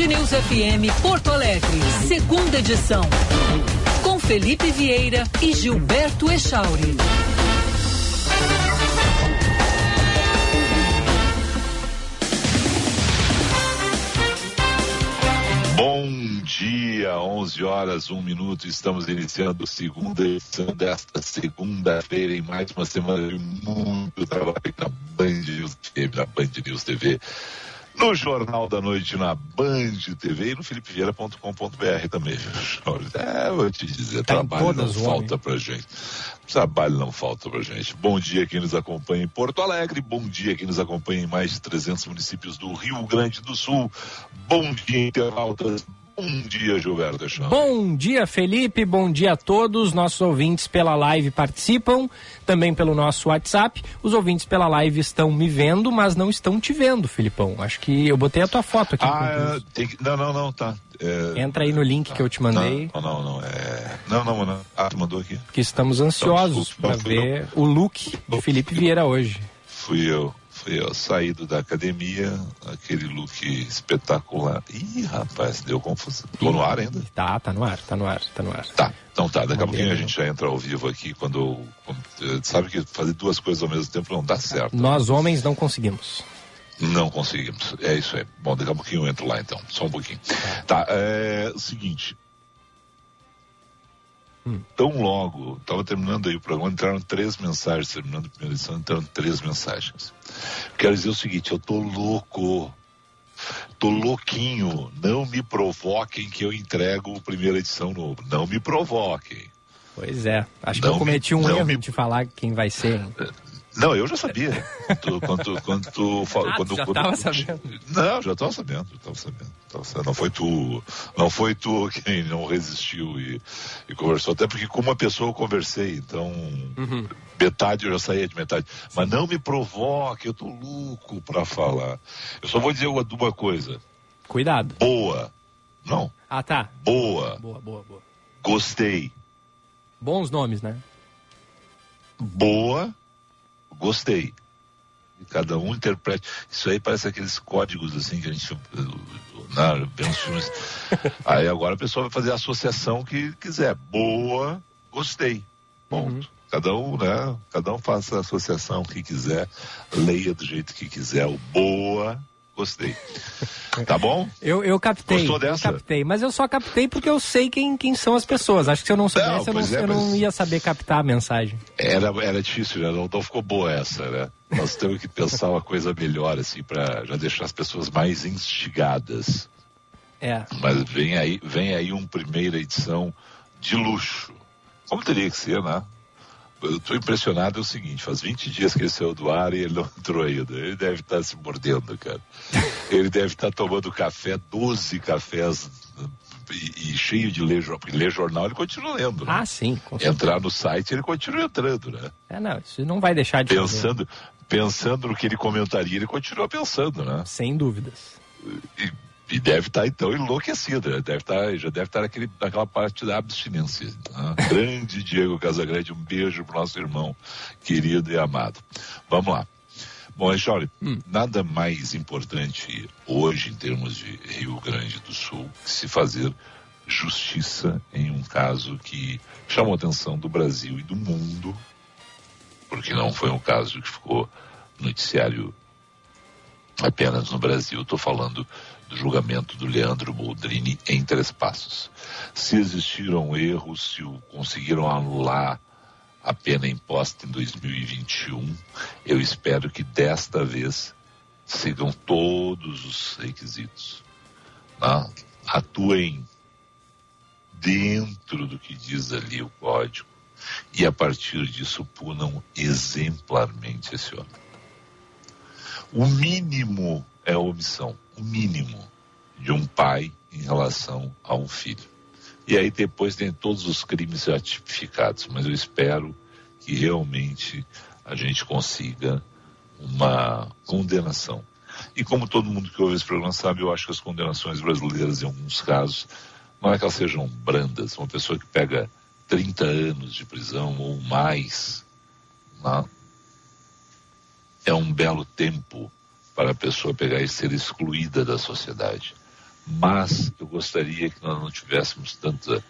Band News FM Porto Alegre, segunda edição. Com Felipe Vieira e Gilberto Echauri. Bom dia, 11 horas, 1 minuto. Estamos iniciando a segunda edição desta segunda-feira em mais uma semana de muito trabalho na Band News TV, na Band News TV no Jornal da Noite na Band TV e no filipevieira.com.br também. É, vou te dizer, tá trabalho não falta pra gente. Trabalho não falta pra gente. Bom dia quem nos acompanha em Porto Alegre, bom dia quem nos acompanha em mais de 300 municípios do Rio Grande do Sul. Bom dia, internautas. Bom dia, Gilberto Bom dia, Felipe. Bom dia a todos. Nossos ouvintes pela live participam, também pelo nosso WhatsApp. Os ouvintes pela live estão me vendo, mas não estão te vendo, Filipão. Acho que eu botei a tua foto aqui. Ah, tem que... não, não, não, tá. É... Entra aí no link tá. que eu te mandei. Não, não, não. É... Não, não, não. Ah, tu mandou aqui. Que estamos ansiosos então, para ver o look de Felipe Vieira hoje. Fui eu. Fui eu saído da academia, aquele look espetacular. Ih, rapaz, deu confusão. Tô no ar ainda? Tá, tá no ar, tá no ar, tá no ar. Tá, então tá, daqui a pouquinho a gente já entra ao vivo aqui quando, quando. Eh, sabe que fazer duas coisas ao mesmo tempo não dá certo. Nós homens não conseguimos. Não conseguimos. É isso aí. Bom, daqui a pouquinho eu entro lá então. Só um pouquinho. Tá, é o seguinte. Hum. Tão logo, estava terminando aí o programa, entraram três mensagens, terminando a primeira edição, entraram três mensagens. Quero dizer o seguinte, eu tô louco, tô louquinho, não me provoquem que eu entrego a primeira edição novo, não me provoquem. Pois é, acho não que eu cometi um erro me... de falar quem vai ser. Não, eu já sabia. Quando, quando, quando tu ah, quando, já estava sabendo. Não, já estava sabendo, já sabendo, sabendo. Não foi tu, não foi tu quem não resistiu e, e conversou. Até porque com uma pessoa eu conversei, então uhum. metade eu já saía de metade. Mas não me provoque, eu tô louco para falar. Eu só vou dizer uma, uma coisa. Cuidado. Boa. Não. Ah, tá. Boa. Boa, boa, boa. Gostei. Bons nomes, né? Boa gostei. Cada um interprete. Isso aí parece aqueles códigos assim que a gente não, vê uns filmes. aí agora a pessoa vai fazer a associação que quiser. Boa, gostei. Ponto. Uhum. Cada um, né? Cada um faça a associação que quiser, leia do jeito que quiser. O boa, gostei. Tá bom? Eu, eu captei. Gostou dessa? Eu captei, mas eu só captei porque eu sei quem, quem são as pessoas. Acho que se eu não soubesse, não, eu, não, é, eu não ia saber captar a mensagem. Era, era difícil, né? Não, não ficou boa essa, né? Nós temos que pensar uma coisa melhor, assim, para já deixar as pessoas mais instigadas. É. Mas vem aí, vem aí uma primeira edição de luxo. Como teria que ser, né? Eu estou impressionado é o seguinte, faz 20 dias que ele saiu do ar e ele não entrou ainda. Ele deve estar tá se mordendo, cara. Ele deve estar tá tomando café, 12 cafés e, e, cheio de ler jornal, porque ler jornal ele continua lendo, né? Ah, sim. Entrar no site ele continua entrando, né? É, não, isso não vai deixar de pensando, fazer. Pensando no que ele comentaria, ele continua pensando, né? Sem dúvidas. E, e deve estar, tá, então, enlouquecido. Né? Deve estar, tá, já deve estar naquele, naquela parte da abstinência. Né? Grande Diego Casagrande, um beijo pro nosso irmão querido e amado. Vamos lá. Bom, Jorge, hum. nada mais importante hoje, em termos de Rio Grande do Sul, que se fazer justiça em um caso que chamou a atenção do Brasil e do mundo, porque não foi um caso que ficou noticiário apenas no Brasil. Estou falando do julgamento do Leandro Boldrini em Três Passos. Se existiram erros, se conseguiram anular a pena imposta em 2021, eu espero que desta vez sigam todos os requisitos. Né? Atuem dentro do que diz ali o código e a partir disso punam exemplarmente esse homem. O mínimo é a omissão, mínimo de um pai em relação a um filho. E aí depois tem todos os crimes já tipificados, mas eu espero que realmente a gente consiga uma condenação. E como todo mundo que ouve esse programa sabe, eu acho que as condenações brasileiras, em alguns casos, não é que elas sejam brandas. Uma pessoa que pega 30 anos de prisão ou mais, não, é um belo tempo para a pessoa pegar e ser excluída da sociedade. mas eu gostaria que nós não tivéssemos tanta,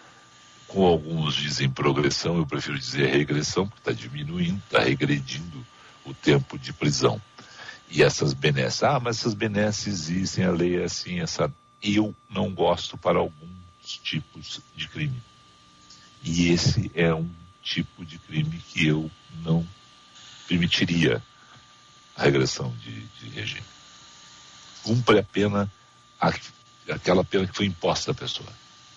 como alguns dizem progressão, eu prefiro dizer regressão, porque está diminuindo, está regredindo o tempo de prisão. E essas benesses, ah, mas essas benesses existem, a lei é assim, essa. Eu não gosto para alguns tipos de crime. E esse é um tipo de crime que eu não permitiria regressão de, de regime. Cumpre a pena, a, aquela pena que foi imposta à pessoa,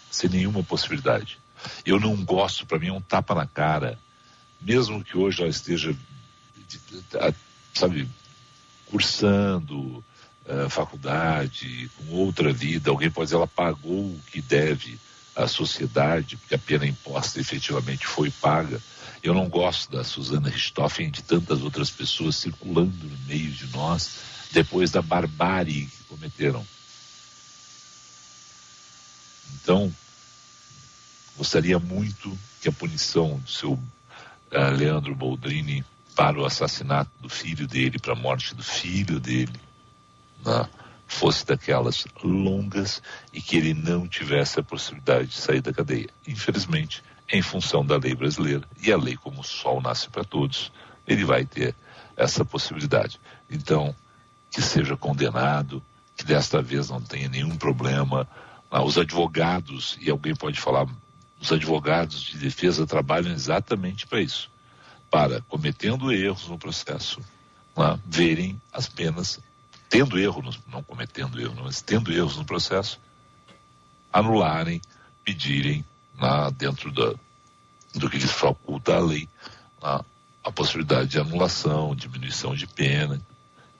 sem nenhuma possibilidade. Eu não gosto, para mim é um tapa na cara, mesmo que hoje ela esteja, sabe, cursando uh, faculdade, com outra vida, alguém pode dizer ela pagou o que deve à sociedade, porque a pena imposta efetivamente foi paga. Eu não gosto da Susana Richthofen e de tantas outras pessoas circulando no meio de nós depois da barbárie que cometeram. Então, gostaria muito que a punição do seu uh, Leandro Boldrini para o assassinato do filho dele, para a morte do filho dele, né, fosse daquelas longas e que ele não tivesse a possibilidade de sair da cadeia. Infelizmente, em função da lei brasileira, e a lei como o sol nasce para todos, ele vai ter essa possibilidade. Então, que seja condenado, que desta vez não tenha nenhum problema. Ah, os advogados, e alguém pode falar, os advogados de defesa trabalham exatamente para isso para, cometendo erros no processo, ah, verem as penas, tendo erros, não cometendo erros, mas tendo erros no processo, anularem, pedirem dentro da, do que lhes faculta a lei, na, a possibilidade de anulação, diminuição de pena.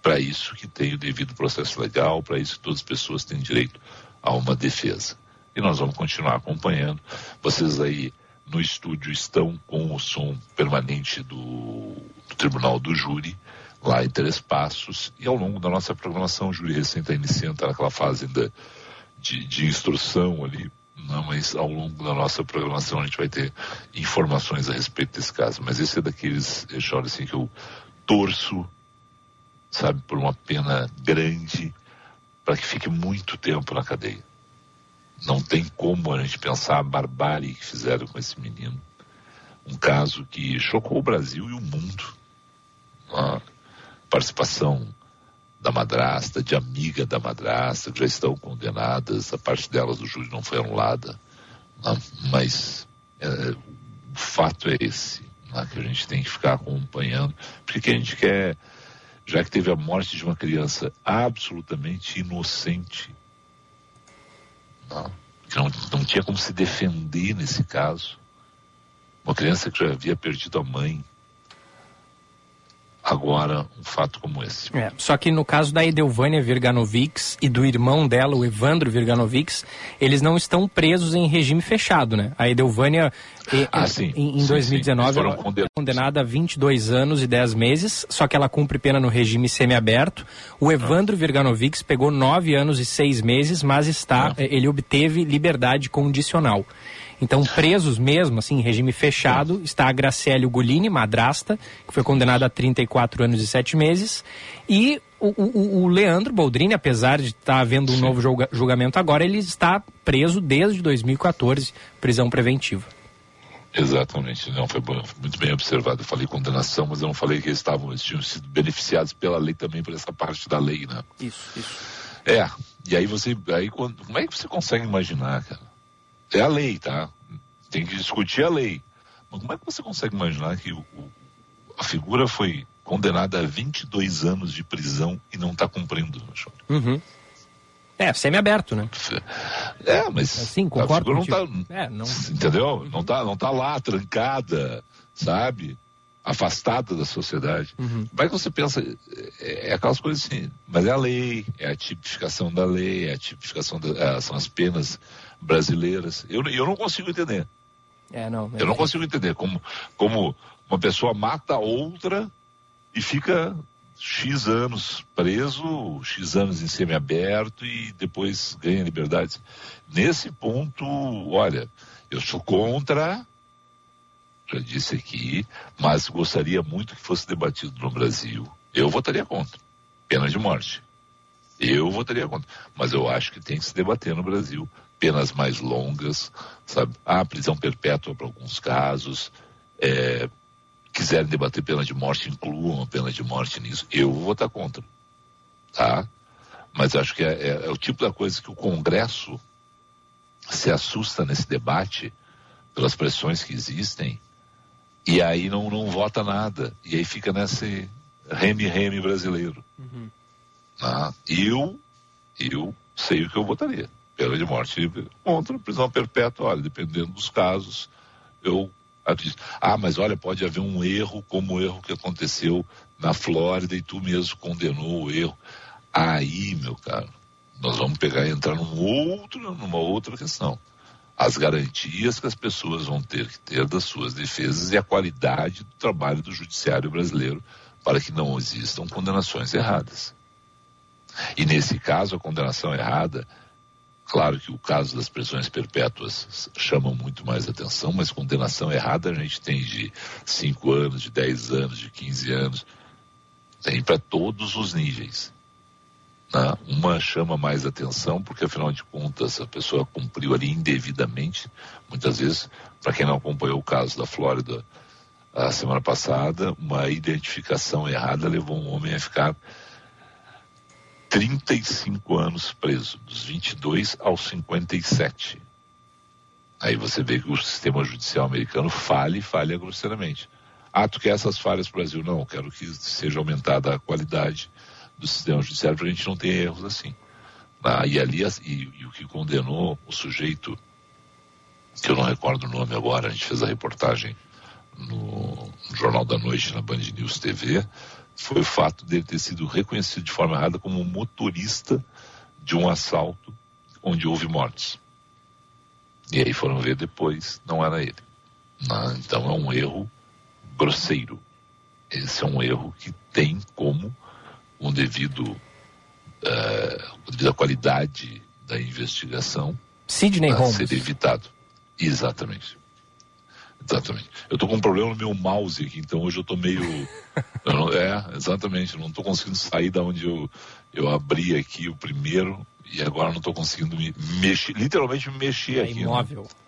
Para isso que tem o devido processo legal, para isso que todas as pessoas têm direito a uma defesa. E nós vamos continuar acompanhando. Vocês aí no estúdio estão com o som permanente do, do Tribunal do Júri, lá em Três Passos, e ao longo da nossa programação, o júri recém está iniciando, está naquela fase ainda de, de instrução ali, não, mas ao longo da nossa programação a gente vai ter informações a respeito desse caso. Mas esse é daqueles, deixa assim, que eu torço, sabe, por uma pena grande, para que fique muito tempo na cadeia. Não tem como a gente pensar a barbárie que fizeram com esse menino. Um caso que chocou o Brasil e o mundo. A participação da madrasta, de amiga da madrasta, que já estão condenadas, a parte delas do júri não foi anulada, né? mas é, o fato é esse, né? que a gente tem que ficar acompanhando, porque a gente quer, já que teve a morte de uma criança absolutamente inocente, não, que não, não tinha como se defender nesse caso, uma criança que já havia perdido a mãe, agora um fato como esse. É, só que no caso da Edelvânia Virganovics e do irmão dela, o Evandro Virganovics, eles não estão presos em regime fechado, né? A Edelvânia, ah, sim, em, em 2019, sim, sim. condenada a 22 anos e 10 meses, só que ela cumpre pena no regime semiaberto. O Evandro ah. Virganovics pegou 9 anos e 6 meses, mas está, ah. ele obteve liberdade condicional. Então, presos mesmo, assim, em regime fechado, está a Graciele Ugolini, madrasta, que foi condenada a 34 anos e 7 meses, e o, o, o Leandro Boldrini, apesar de estar havendo um novo julga, julgamento agora, ele está preso desde 2014, prisão preventiva. Exatamente, não foi muito bem observado. Eu falei condenação, mas eu não falei que eles estavam, eles tinham sido beneficiados pela lei também por essa parte da lei, né? Isso, isso. É, e aí você, aí quando, como é que você consegue imaginar, cara? É a lei, tá? Tem que discutir a lei. Mas como é que você consegue imaginar que o, o, a figura foi condenada a 22 anos de prisão e não está cumprindo, uhum. É, semi-aberto, né? É, mas Sim, concordo a figura não está, é, não... entendeu? Não está não tá lá trancada, sabe? Afastada da sociedade. Uhum. Que você pensa, é, é, aquelas coisas assim, mas é a lei, é a tipificação da lei, é a tipificação, da, é, são as penas brasileiras. Eu, eu não consigo entender. É, não, eu não consigo entender como, como uma pessoa mata outra e fica X anos preso, X anos em semiaberto e depois ganha liberdade. Nesse ponto, olha, eu sou contra, já disse aqui, mas gostaria muito que fosse debatido no Brasil. Eu votaria contra. Pena de morte. Eu votaria contra. Mas eu acho que tem que se debater no Brasil penas mais longas, sabe? Ah, prisão perpétua para alguns casos. É, quiserem debater pena de morte, incluam a pena de morte nisso. Eu vou votar contra. Tá? Mas acho que é, é, é o tipo da coisa que o Congresso se assusta nesse debate pelas pressões que existem e aí não, não vota nada. E aí fica nesse reme-reme brasileiro. Uhum. Ah, eu, eu sei o que eu votaria. Pena de morte contra prisão perpétua, olha, dependendo dos casos, eu acredito. Ah, mas olha, pode haver um erro como o erro que aconteceu na Flórida e tu mesmo condenou o erro. Aí, meu caro, nós vamos pegar e entrar num outro, numa outra questão. As garantias que as pessoas vão ter que ter das suas defesas e a qualidade do trabalho do judiciário brasileiro para que não existam condenações erradas. E nesse caso, a condenação errada, claro que o caso das prisões perpétuas chama muito mais atenção, mas condenação errada a gente tem de 5 anos, de 10 anos, de 15 anos, tem para todos os níveis. Né? Uma chama mais atenção porque, afinal de contas, a pessoa cumpriu ali indevidamente. Muitas vezes, para quem não acompanhou o caso da Flórida a semana passada, uma identificação errada levou um homem a ficar 35 anos preso, dos 22 aos 57. Aí você vê que o sistema judicial americano falha e falha grosseiramente. Ah, tu quer essas falhas para Brasil? Não, quero que seja aumentada a qualidade do sistema judiciário para a gente não ter erros assim. Ah, e ali, e, e, o que condenou o sujeito, que eu não recordo o nome agora, a gente fez a reportagem no, no Jornal da Noite, na Band News TV, foi o fato dele ter sido reconhecido de forma errada como motorista de um assalto onde houve mortes. E aí foram ver depois, não era ele. Ah, então é um erro grosseiro. Esse é um erro que tem como com devido uh, devida qualidade da investigação Sidney Holmes. ser evitado. Exatamente. Exatamente. Eu estou com um problema no meu mouse aqui, então hoje eu estou meio. eu não, é, exatamente. Eu não estou conseguindo sair da onde eu, eu abri aqui o primeiro e agora não estou conseguindo me mexer, literalmente me mexer é aqui. Né? Imóvel. Né?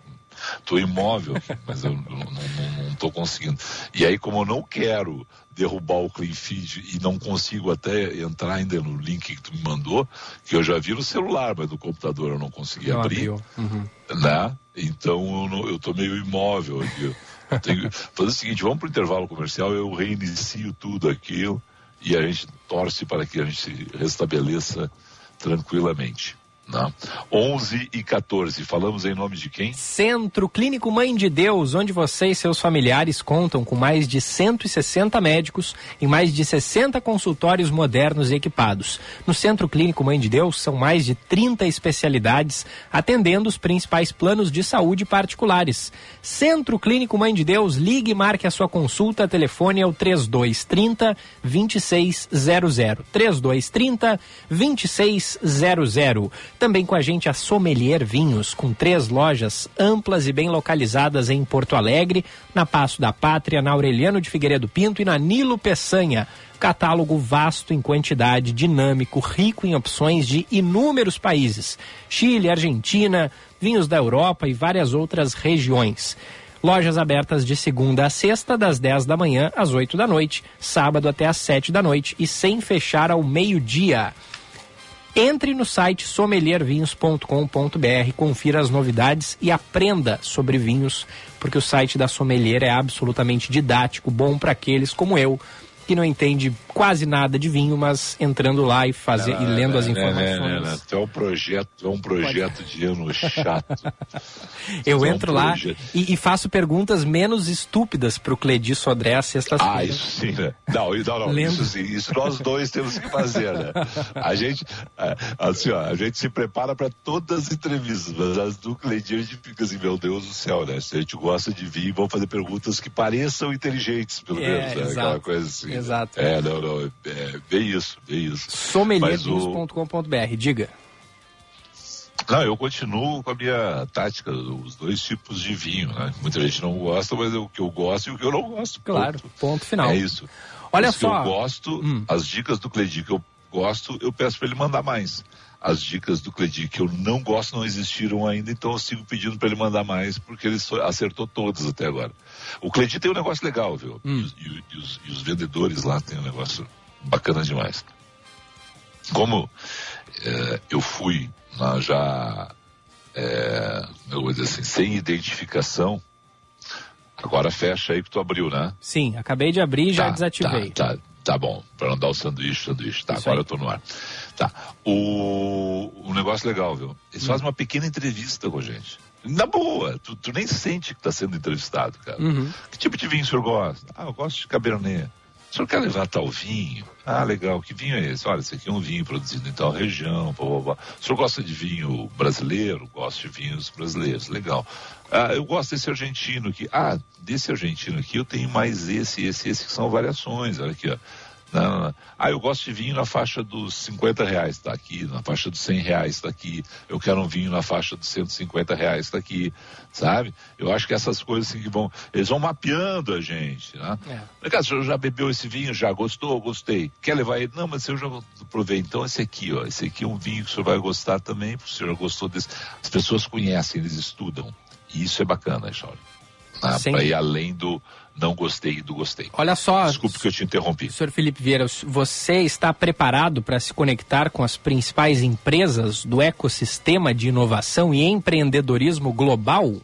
Estou imóvel mas eu não estou conseguindo. E aí, como eu não quero derrubar o clean feed e não consigo até entrar ainda no link que tu me mandou, que eu já vi no celular, mas no computador eu não consegui não abrir. Uhum. Né? Então eu, estou meio imóvel aqui. Tenho, fazer o seguinte, vamos para o intervalo comercial, eu reinicio tudo aquilo e a gente torce para que a gente se restabeleça tranquilamente. Não. 11 e 14, falamos em nome de quem? Centro Clínico Mãe de Deus, onde você e seus familiares contam com mais de 160 médicos e mais de 60 consultórios modernos e equipados. No Centro Clínico Mãe de Deus são mais de 30 especialidades, atendendo os principais planos de saúde particulares. Centro Clínico Mãe de Deus, ligue e marque a sua consulta, telefone é o 3230 2600. 3230 2600. Também com a gente a Sommelier Vinhos, com três lojas amplas e bem localizadas em Porto Alegre, na Passo da Pátria, na Aureliano de Figueiredo Pinto e na Nilo Peçanha. Catálogo vasto em quantidade, dinâmico, rico em opções de inúmeros países: Chile, Argentina, vinhos da Europa e várias outras regiões. Lojas abertas de segunda a sexta, das 10 da manhã às 8 da noite, sábado até às 7 da noite e sem fechar ao meio-dia. Entre no site sommeliervinhos.com.br, confira as novidades e aprenda sobre vinhos, porque o site da Sommelier é absolutamente didático, bom para aqueles como eu que não entende quase nada de vinho, mas entrando lá e fazer e lendo as informações. Não, não, é um projeto, é um projeto Pode... de ano chato. Eu é entro um lá e, e, faço perguntas menos estúpidas para o Cledi Sodré às sextas-feiras. Ah, isso sim, né? Não, não, não isso sim, isso nós dois temos que fazer, né? A gente, é, assim, ó, a gente se prepara para todas as entrevistas, mas as do Cledi a gente fica assim, meu Deus do céu, né? Se a gente gosta de vinho, vamos fazer perguntas que pareçam inteligentes, pelo é, menos, né? Aquela coisa assim. Exato. É, não, é, vê isso, vê isso. Sommeliervinhos.com.br, diga. Não, eu continuo com a minha tática, os dois tipos de vinho, né? Muita gente não gosta, mas é o que eu gosto e o que eu não gosto. Claro, ponto, ponto final. É isso. Olha Os só. Que eu gosto, hum. as dicas do Cledi que eu gosto, eu peço para ele mandar mais. As dicas do Cledi que eu não gosto não existiram ainda, então eu sigo pedindo para ele mandar mais, porque ele acertou todas até agora. O Cledi tem um negócio legal, viu? Hum. E, e, e, os, e, os, vendedores lá têm um negócio bacana demais. Como é, eu fui na, já, é, eu vou dizer assim, sem identificação, agora fecha aí que tu abriu, né? Sim, acabei de abrir e já tá, desativei. Tá, tá, tá bom, para não dar o sanduíche, sanduíche. Tá, agora eu tô no ar. Tá. O, o negócio legal, viu? Eles hum. fazem uma pequena entrevista com a gente. Na boa, tu, tu nem sente que está sendo entrevistado, cara. Uhum. Que tipo de vinho o senhor gosta? Ah, eu gosto de Cabernet. O senhor quer levar tal vinho? Ah, legal. Que vinho é esse? Olha, esse aqui é um vinho produzido em tal região. Blá, blá, blá. O senhor gosta de vinho brasileiro? Gosto de vinhos brasileiros. Legal. Ah, eu gosto desse argentino aqui. Ah, desse argentino aqui eu tenho mais esse, esse, esse, que são variações. Olha aqui, ó. Não. Ah, eu gosto de vinho na faixa dos 50 reais, está aqui, na faixa dos 100 reais, está aqui. Eu quero um vinho na faixa dos 150 reais, está aqui, sabe? Eu acho que essas coisas assim que vão, eles vão mapeando a gente, né? É. Cara, o senhor já bebeu esse vinho? Já gostou? Gostei. Quer levar ele? Não, mas eu já provei. Então esse aqui, ó, esse aqui é um vinho que o senhor vai gostar também, porque o senhor gostou desse. As pessoas conhecem, eles estudam. E isso é bacana, Chauri. Né? Para ir além do não gostei do gostei. Olha só. Desculpe que eu te interrompi. Senhor Felipe Vieira, você está preparado para se conectar com as principais empresas do ecossistema de inovação e empreendedorismo global?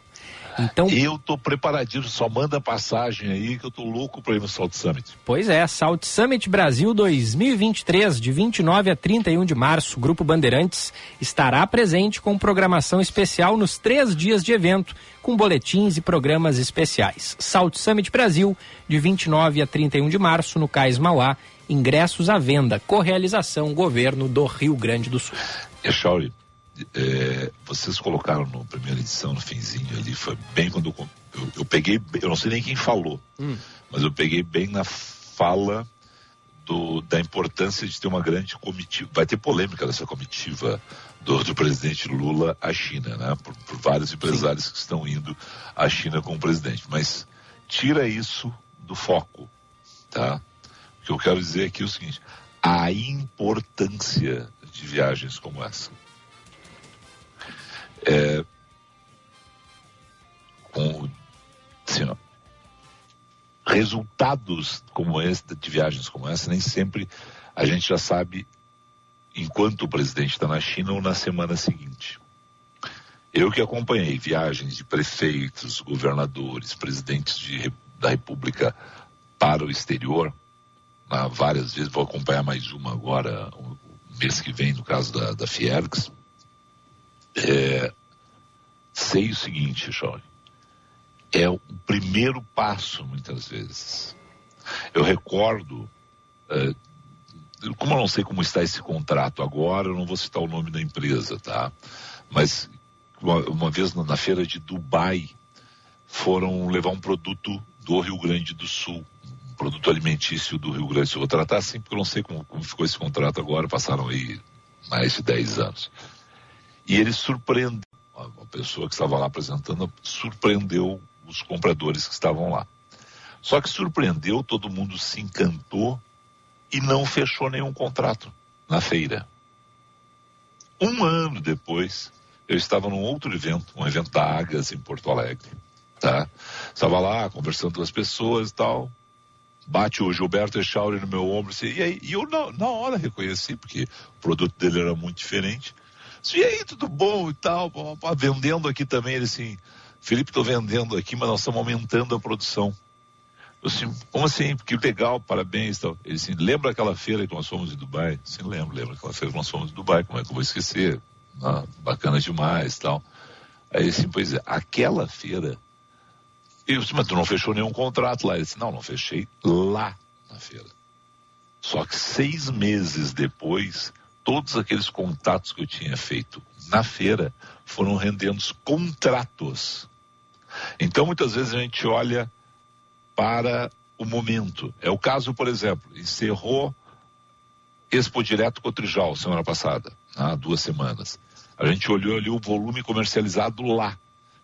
Então, eu tô preparadíssimo, só manda passagem aí que eu tô louco para ir no Salt Summit. Pois é, Salt Summit Brasil 2023, de 29 a 31 de março, Grupo Bandeirantes estará presente com programação especial nos três dias de evento, com boletins e programas especiais. Salt Summit Brasil, de 29 a 31 de março, no Cais Mauá, ingressos à venda, correalização Governo do Rio Grande do Sul. É, Shauri, é, vocês colocaram na primeira edição, no finzinho ali, foi bem quando eu, eu, eu peguei, eu não sei nem quem falou, hum. mas eu peguei bem na fala do, da importância de ter uma grande comitiva. Vai ter polêmica dessa comitiva do, do presidente Lula à China, né? Por, por vários empresários Sim. que estão indo à China com o presidente. Mas tira isso do foco, tá? O que eu quero dizer aqui é o seguinte: a importância de viagens como essa. É, com assim, ó, resultados como esse, de viagens como essa, nem sempre a gente já sabe enquanto o presidente está na China ou na semana seguinte. Eu que acompanhei viagens de prefeitos, governadores, presidentes de, da República para o exterior, várias vezes, vou acompanhar mais uma agora, o mês que vem, no caso da, da Fiergs, é, sei o seguinte, Jorge, é o primeiro passo, muitas vezes. Eu recordo, é, como eu não sei como está esse contrato agora, eu não vou citar o nome da empresa, tá? Mas uma, uma vez na, na feira de Dubai, foram levar um produto do Rio Grande do Sul, um produto alimentício do Rio Grande do Sul. Vou tratar assim porque eu não sei como, como ficou esse contrato agora, passaram aí mais de 10 anos. E ele surpreendeu, uma pessoa que estava lá apresentando, surpreendeu os compradores que estavam lá. Só que surpreendeu, todo mundo se encantou e não fechou nenhum contrato na feira. Um ano depois, eu estava num outro evento, um evento da Agas em Porto Alegre, tá? Estava lá conversando com as pessoas e tal. Bate o Gilberto Echauri no meu ombro assim, e aí e eu na, na hora reconheci, porque o produto dele era muito diferente. E aí, tudo bom e tal, vendendo aqui também, ele assim, Felipe, estou vendendo aqui, mas nós estamos aumentando a produção. Eu assim, como assim? Porque legal, parabéns tal. Ele assim, lembra aquela feira que nós fomos em Dubai? Sim, lembro, lembro aquela feira que nós fomos em Dubai, como é que eu vou esquecer? Ah, bacana demais tal. Aí assim, pois é, aquela feira. Eu disse, mas tu não fechou nenhum contrato lá? Ele disse, não, não fechei lá na feira. Só que seis meses depois, todos aqueles contatos que eu tinha feito na feira foram rendendo contratos. Então, muitas vezes a gente olha para o momento. É o caso, por exemplo, encerrou Expo Direto Cotrijal semana passada, há duas semanas. A gente olhou ali o volume comercializado lá.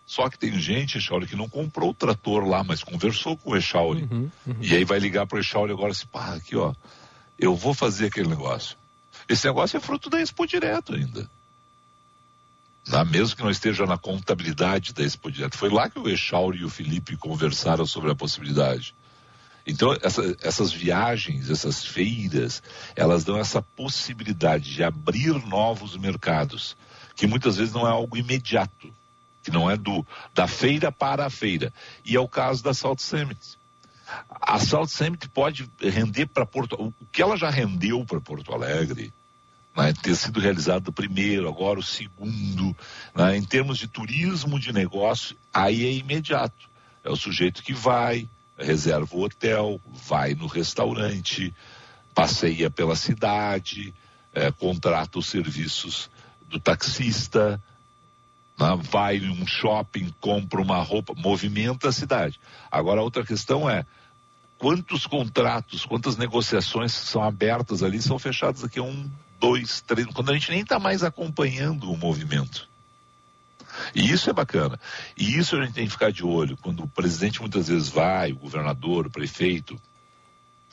Só que tem gente, Echauri, que não comprou o trator lá, mas conversou com o Echauri. Uhum, uhum. E aí vai ligar para o Echauri agora assim, pá, aqui ó, eu vou fazer aquele negócio Esse negócio é fruto da Expo Direto ainda. Tá? Mesmo que não esteja na contabilidade da Expo Direto. Foi lá que o Echauri e o Felipe conversaram sobre a possibilidade. Então, essa, essas viagens, essas feiras, elas dão essa possibilidade de abrir novos mercados, que muitas vezes não é algo imediato, que não é do da feira para a feira. E é o caso da Salt Summit. A Salt Summit pode render para Porto o que ela já rendeu para Porto Alegre, né, ter sido realizado o primeiro, agora o segundo, né, em termos de turismo de negócio, aí é imediato. É o sujeito que vai, reserva o hotel, vai no restaurante, passeia pela cidade, é, contrata os serviços do taxista, né, vai em um shopping, compra uma roupa, movimenta a cidade. Agora, outra questão é quantos contratos, quantas negociações são abertas ali, são fechadas daqui a um, dois, três, quando a gente nem está mais acompanhando o movimento. E isso é bacana. E isso a gente tem que ficar de olho. Quando o presidente muitas vezes vai, o governador, o prefeito,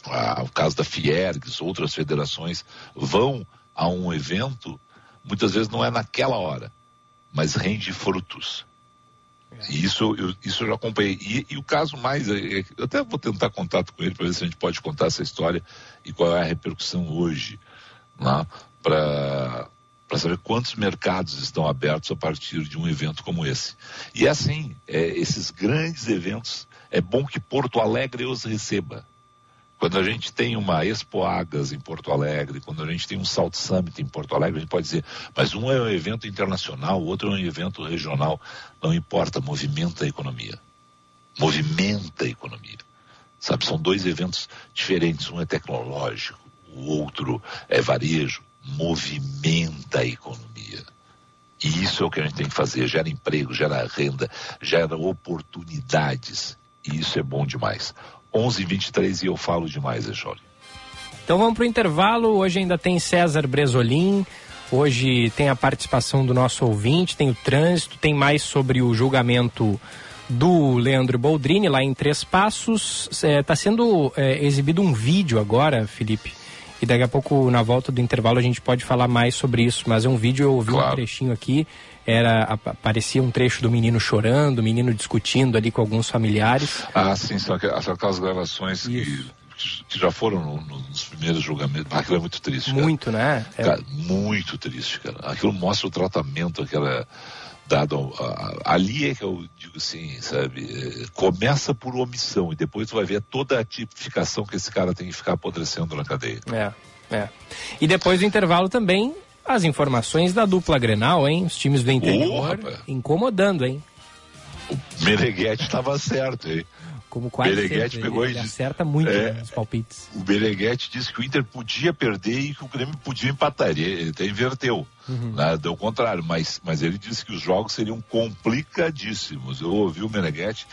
a, o caso da Fiergs, outras federações, vão a um evento, muitas vezes não é naquela hora, mas rende frutos. E isso eu, isso eu já acompanhei. E, e o caso mais, é, é, eu até vou tentar contato com ele para ver se a gente pode contar essa história e qual é a repercussão hoje, né, para para saber quantos mercados estão abertos a partir de um evento como esse. E é assim, é, esses grandes eventos, é bom que Porto Alegre os receba. Quando a gente tem uma Expo Agas em Porto Alegre, quando a gente tem um Salt Summit em Porto Alegre, a gente pode dizer, mas um é um evento internacional, o outro é um evento regional. Não importa, movimenta a economia. Movimenta a economia. Sabe, são dois eventos diferentes, um é tecnológico, o outro é varejo, movimenta a economia. E isso é o que a gente tem que fazer: gera emprego, gera renda, gera oportunidades. E isso é bom demais. 11h23 e eu falo demais, Echoli. Então vamos para o intervalo. Hoje ainda tem César Bresolim. Hoje tem a participação do nosso ouvinte, tem o trânsito, tem mais sobre o julgamento do Leandro Boldrini lá em Três Passos. Está é, tá sendo é, exibido um vídeo agora, Felipe e daqui a pouco, na volta do intervalo, a gente pode falar mais sobre isso. Mas é um vídeo, eu ouvi claro. um trechinho aqui, era aparecia um trecho do menino chorando, o menino discutindo ali com alguns familiares. Ah, sim, são aquelas gravações que, que, já foram no, no, nos primeiros julgamentos. Ah, aquilo é muito triste. Muito, cara. né? É... Cara, muito triste, cara. Aquilo mostra o tratamento, aquela dado ali é que eu digo assim, sabe, é, começa por omissão e depois tu vai ver toda a tipificação que esse cara tem que ficar apodrecendo na cadeia. É, é. E depois do intervalo também as informações da dupla Grenal, hein? Os times do interior oh, incomodando, hein? O Meneghetti estava certo, hein? Como quase Beneguete pegou ele, acerta muito é, né, nos palpites. O Beneguete disse que o Inter podia perder e que o Grêmio podia empatar. Ele, ele até inverteu. Uhum. Né? Deu o contrário, mas, mas ele disse que os jogos seriam complicadíssimos. Eu ouvi o Meneghetti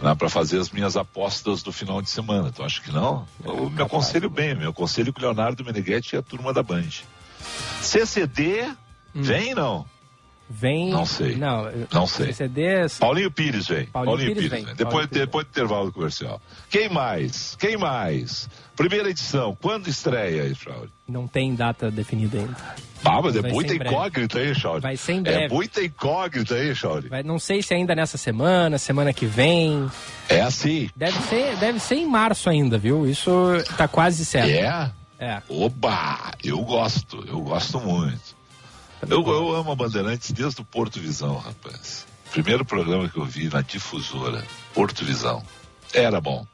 né, para fazer as minhas apostas do final de semana. Então acho que não. Eu me aconselho bem, me aconselho com o Leonardo Meneghetti e a turma da Band. CCD, hum. vem não? Vem. Não sei. Não, não sei. CDs... Paulinho Pires vem. Paulinho, Paulinho Pires, Pires vem. Depois, Paulinho depois do intervalo comercial. Quem mais? Quem mais? Primeira edição. Quando estreia aí, Chauri? Não tem data definida ainda. Ah, mas, é muita incógnita aí, Chauri. Vai ser em breve. É muita incógnita aí, Chauri. Vai, não sei se ainda nessa semana, semana que vem. É assim. Deve ser, deve ser em março ainda, viu? Isso tá quase certo. É? É. Oba! Eu gosto, eu gosto muito. Eu, eu amo a Bandeirantes desde o Porto Visão, rapaz. Primeiro programa que eu vi na difusora, Porto Visão. Era bom.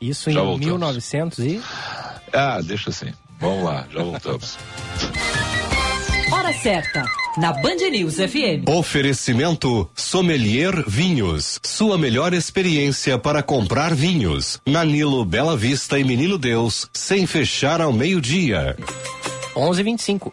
Isso já em voltamos. 1900 e? Ah, deixa assim. Vamos lá, já voltamos. Hora certa, na Band News FM. Oferecimento Sommelier Vinhos. Sua melhor experiência para comprar vinhos. Nanilo Bela Vista e Menino Deus, sem fechar ao meio-dia. 11:25.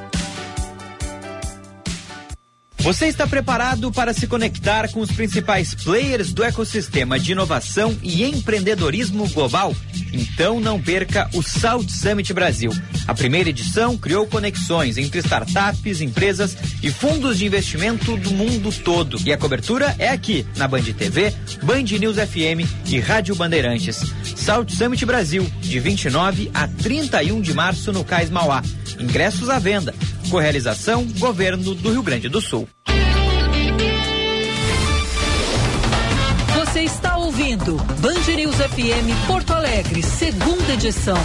Você está preparado para se conectar com os principais players do ecossistema de inovação e empreendedorismo global? Então não perca o Salt Summit Brasil. A primeira edição criou conexões entre startups, empresas e fundos de investimento do mundo todo. E a cobertura é aqui, na Band TV, Band News FM e Rádio Bandeirantes. Salt Summit Brasil, de 29 a 31 de março no Cais Mauá. Ingressos à venda. Correalização Governo do Rio Grande do Sul. Você está ouvindo Band News FM Porto Alegre, segunda edição.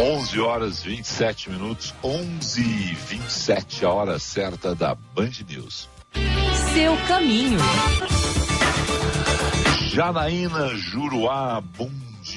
Onze horas 27 minutos, 11 e 27 a hora certa da Band News. Seu caminho. Janaína Juruá, bom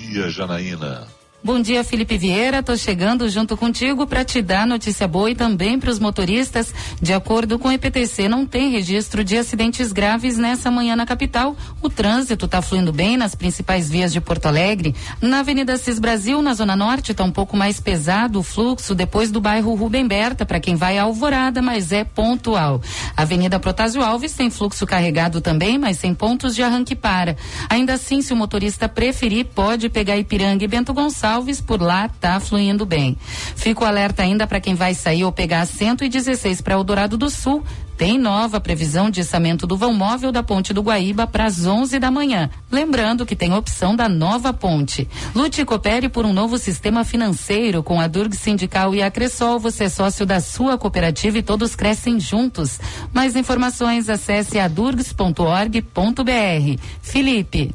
dia, Janaína. Bom dia, Felipe Vieira. Tô chegando junto contigo para te dar notícia boa e também para os motoristas. De acordo com o EPTC, não tem registro de acidentes graves nessa manhã na capital. O trânsito está fluindo bem nas principais vias de Porto Alegre. Na Avenida Cis Brasil, na Zona Norte, está um pouco mais pesado o fluxo depois do bairro Rubem Berta para quem vai à Alvorada, mas é pontual. Avenida Protásio Alves tem fluxo carregado também, mas sem pontos de arranque para. Ainda assim, se o motorista preferir, pode pegar Ipiranga e Bento Gonçalves Alves, por lá tá fluindo bem. Fico alerta ainda para quem vai sair ou pegar a 116 para Eldorado do Sul. Tem nova previsão de içamento do vão móvel da Ponte do Guaíba para as 11 da manhã. Lembrando que tem opção da nova ponte. Lute e coopere por um novo sistema financeiro com a Durg Sindical e a Cressol. Você é sócio da sua cooperativa e todos crescem juntos. Mais informações acesse adurgs.org.br. Felipe.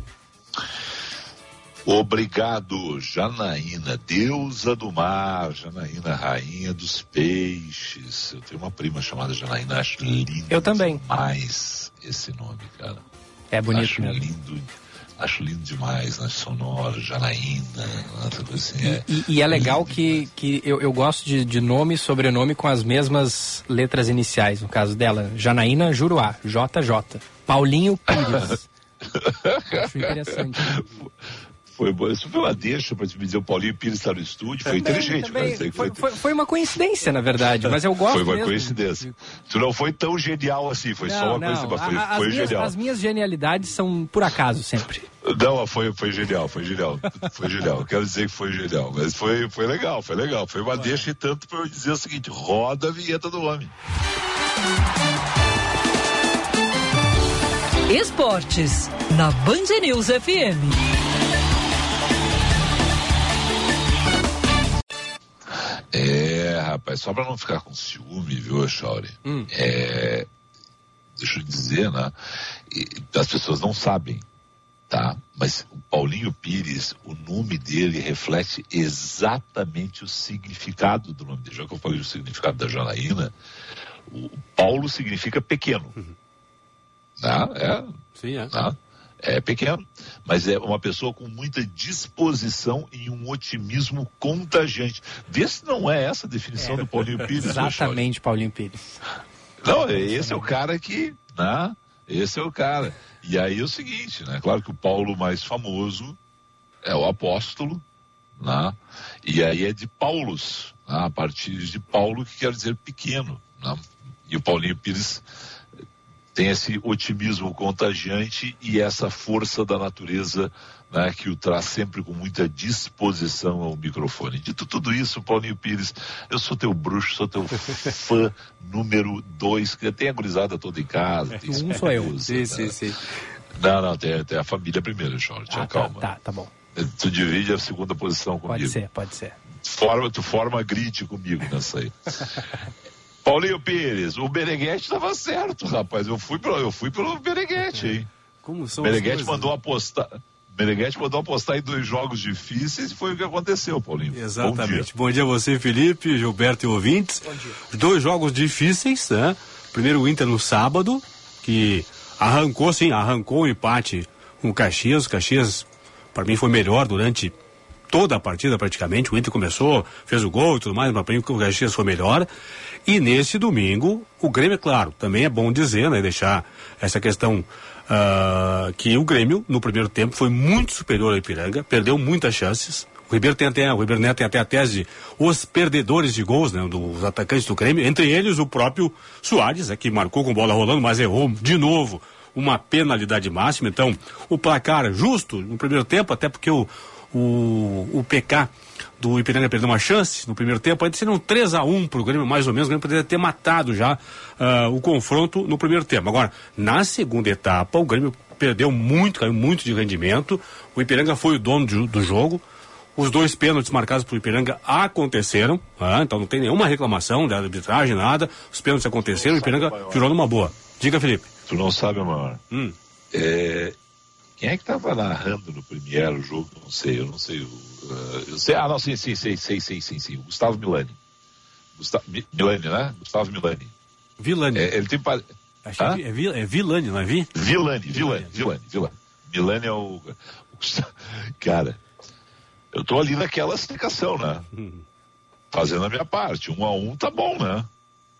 Obrigado, Janaína, deusa do mar, Janaína, rainha dos peixes. Eu tenho uma prima chamada Janaína, acho lindo. Eu também. demais esse nome, cara. É bonito acho mesmo. lindo, acho lindo demais, né? Sonora, Janaína, assim. É, E, e é legal que, demais. que eu, eu gosto de, de nome e sobrenome com as mesmas letras iniciais. No caso dela, Janaína Juruá, JJ. Paulinho Pires. Acho interessante. Foi bom. Isso foi uma deixa para te me dizer o Paulinho Pires está no estúdio. Foi Também, inteligente, também. mas foi, foi, foi, foi uma coincidência, na verdade, mas eu gosto foi uma mesmo. coincidência. Tu não foi tão genial assim, foi só uma coincidência, mas foi, A- as foi minhas, genial. As minhas genialidades são por acaso sempre. Não, foi, foi genial, foi genial. Foi genial. Quero dizer que foi genial. Mas foi, foi legal, foi legal. Foi uma deixa e tanto para eu dizer o seguinte: roda a vinheta do homem. Esportes, na Band News FM. É, rapaz, só para não ficar com ciúme, viu, Chauri? Hum. É, deixa eu dizer, né? As pessoas não sabem, tá? Mas o Paulinho Pires, o nome dele reflete exatamente o significado do nome dele. Já que eu falei o significado da Janaína, o Paulo significa pequeno. Tá? É, Sim, é. tá? É pequeno, mas é uma pessoa com muita disposição e um otimismo contagiante. Vê se não é essa a definição do Paulinho Pires. né? Exatamente, Paulinho Pires. Não, esse é o cara que, né? Esse é o cara. E aí é o seguinte, né? Claro que o Paulo mais famoso é o apóstolo, né? E aí é de Paulus, né? a partir de Paulo, que quer dizer pequeno, né? E o Paulinho Pires tem esse otimismo contagiante e essa força da natureza né, que o traz sempre com muita disposição ao microfone. Dito tudo isso, Paulinho Pires, eu sou teu bruxo, sou teu fã número dois, que tem a gurizada toda em casa. Tem Um sou eu. Sim, né? sim, sim. Não, não, tem, tem a família primeiro, Jorge, Ah, tá, calma. tá, tá bom. Tu divide a segunda posição comigo. Pode ser, pode ser. Forma, tu forma grid comigo nessa aí. Paulinho Pires, o Bereguete estava certo, rapaz. Eu fui, pro, eu fui pelo Bereguete, hein? Como são Bereguete mandou apostar. Bereguete mandou apostar em dois jogos difíceis e foi o que aconteceu, Paulinho. Exatamente. Bom dia, Bom dia a você, Felipe, Gilberto e ouvintes. Bom dia. Dois jogos difíceis, né? Primeiro o Inter no sábado, que arrancou, sim, arrancou o um empate com o Caxias. O Caxias, para mim, foi melhor durante toda a partida praticamente. O Inter começou, fez o gol e tudo mais, mas para mim o Caxias foi melhor. E nesse domingo, o Grêmio, é claro, também é bom dizer, né? Deixar essa questão uh, que o Grêmio, no primeiro tempo, foi muito superior ao Ipiranga, perdeu muitas chances. O Ribeiro tem até, o Ribeiro Neto tem até a tese de os perdedores de gols, né? Dos atacantes do Grêmio, entre eles o próprio Soares, né, que marcou com bola rolando, mas errou de novo uma penalidade máxima. Então, o placar justo no primeiro tempo, até porque o, o, o PK do Ipiranga perdeu uma chance no primeiro tempo, ainda seria um 3 a 1 para o Grêmio, mais ou menos, o Grêmio poderia ter matado já uh, o confronto no primeiro tempo. Agora, na segunda etapa, o Grêmio perdeu muito, caiu muito de rendimento, o Ipiranga foi o dono de, do jogo, os dois pênaltis marcados por Ipiranga aconteceram, ah, então não tem nenhuma reclamação da arbitragem, nada, os pênaltis aconteceram, o Ipiranga virou numa boa. Diga, Felipe. Tu não sabe maior. Hum. É, quem é que estava narrando no primeiro jogo? Não sei, eu não sei. Uh, ah, não, sim, sim, sei, sei, sei, sim, sim. Gustavo Milani. Gustavo, Milani, né? Gustavo Milani. Vilani. É, ele tem. Ah? é, é, é Vilani, não é Vi? Vilani, Vilani, Vilani, Vilani. Milani é o. Cara, eu tô ali naquela explicação, né? Fazendo a minha parte. Um a um tá bom, né?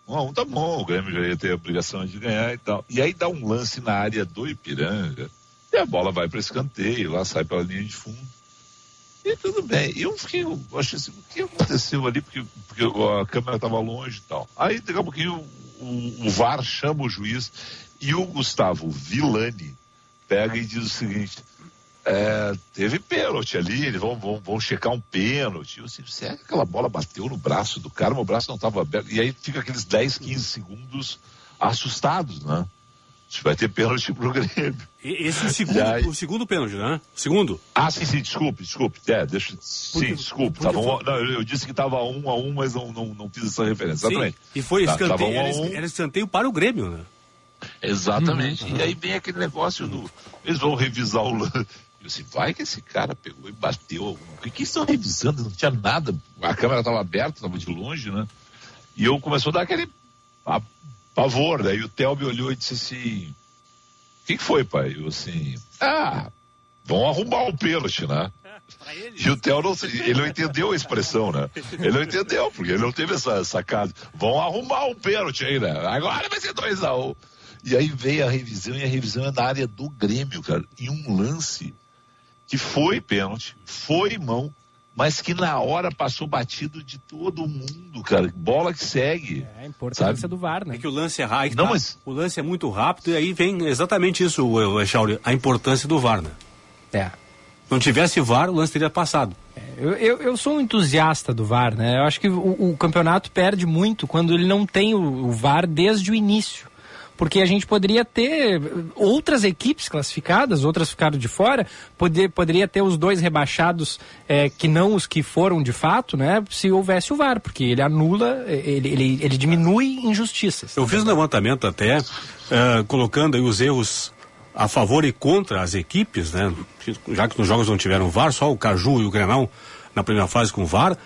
Um a um tá bom, o Grêmio já ia ter a obrigação de ganhar e tal. E aí dá um lance na área do Ipiranga e a bola vai para escanteio, lá sai pela linha de fundo. E tudo bem. Eu fiquei, eu achei assim, o que aconteceu ali? Porque, porque a câmera estava longe e tal. Aí daqui a pouquinho o, o, VAR chama o juiz e o Gustavo Villani pega e diz o seguinte. É, teve pênalti ali, eles vão, vão, vão checar um pênalti. Eu assim, será que aquela bola bateu no braço do cara? Meu braço não estava aberto. E aí fica aqueles 10, 15 segundos assustados, né? Vai ter pênalti pro Grêmio. Esse é o segundo, aí... o segundo pênalti, né? O segundo? Ah, sim, sim, desculpe, desculpe. É, deixa. Porque, sim, desculpe. Tava um, não, eu disse que tava um a um, mas não, não, não fiz essa referência. Sim, Exatamente. E foi tá, escanteio, um era, um. era escanteio para o Grêmio, né? Exatamente. Uhum, E aí vem aquele negócio do. Eles vão revisar o lance. Eu disse, vai que esse cara pegou e bateu. O que, que estão revisando? Não tinha nada. A câmera estava aberta, estava de longe, né? E eu começou a dar aquele pavor. Daí o Telby olhou e disse assim: O que, que foi, pai? Eu assim: Ah, vão arrumar o pênalti, né? E o Theo não, ele não entendeu a expressão, né? Ele não entendeu, porque ele não teve essa sacada. Vão arrumar um pênalti aí, né? Agora vai ser 2x1. Um. E aí veio a revisão, e a revisão é na área do Grêmio, cara. Em um lance que foi pênalti, foi mão, mas que na hora passou batido de todo mundo, cara. Bola que segue. É a importância sabe? do VAR, né? É que o lance é rápido. Não, tá, mas... O lance é muito rápido e aí vem exatamente isso, Echauri, a importância do VAR, né? É. Não tivesse VAR, o lance teria passado. É, eu, eu, eu, sou um entusiasta do VAR, né? Eu acho que o, o campeonato perde muito quando ele não tem o, o VAR desde o início porque a gente poderia ter outras equipes classificadas, outras ficaram de fora, poder, poderia ter os dois rebaixados é, que não os que foram de fato, né? Se houvesse o VAR, porque ele anula, ele, ele, ele diminui injustiças. Eu fiz um levantamento até, uh, colocando aí os erros a favor e contra as equipes, né? Já que nos jogos não tiveram VAR, só o Caju e o Grenal na primeira fase com VAR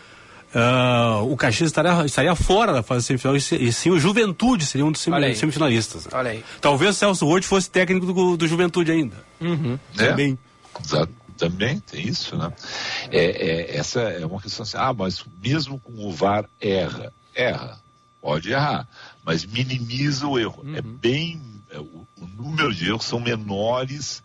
uh, o Caxias estaria, estaria fora da fase semifinal e, e sim o Juventude seria um dos semifinalistas. Né? Olha aí. Talvez Celso Roth fosse técnico do, do Juventude ainda. Uhum. É, Também. Também tem isso, né? É, é, essa é uma questão assim, ah, mas mesmo com o VAR erra. Erra. Pode errar, mas minimiza o erro. É uhum. É bem. É, o, o, número de erros são menores.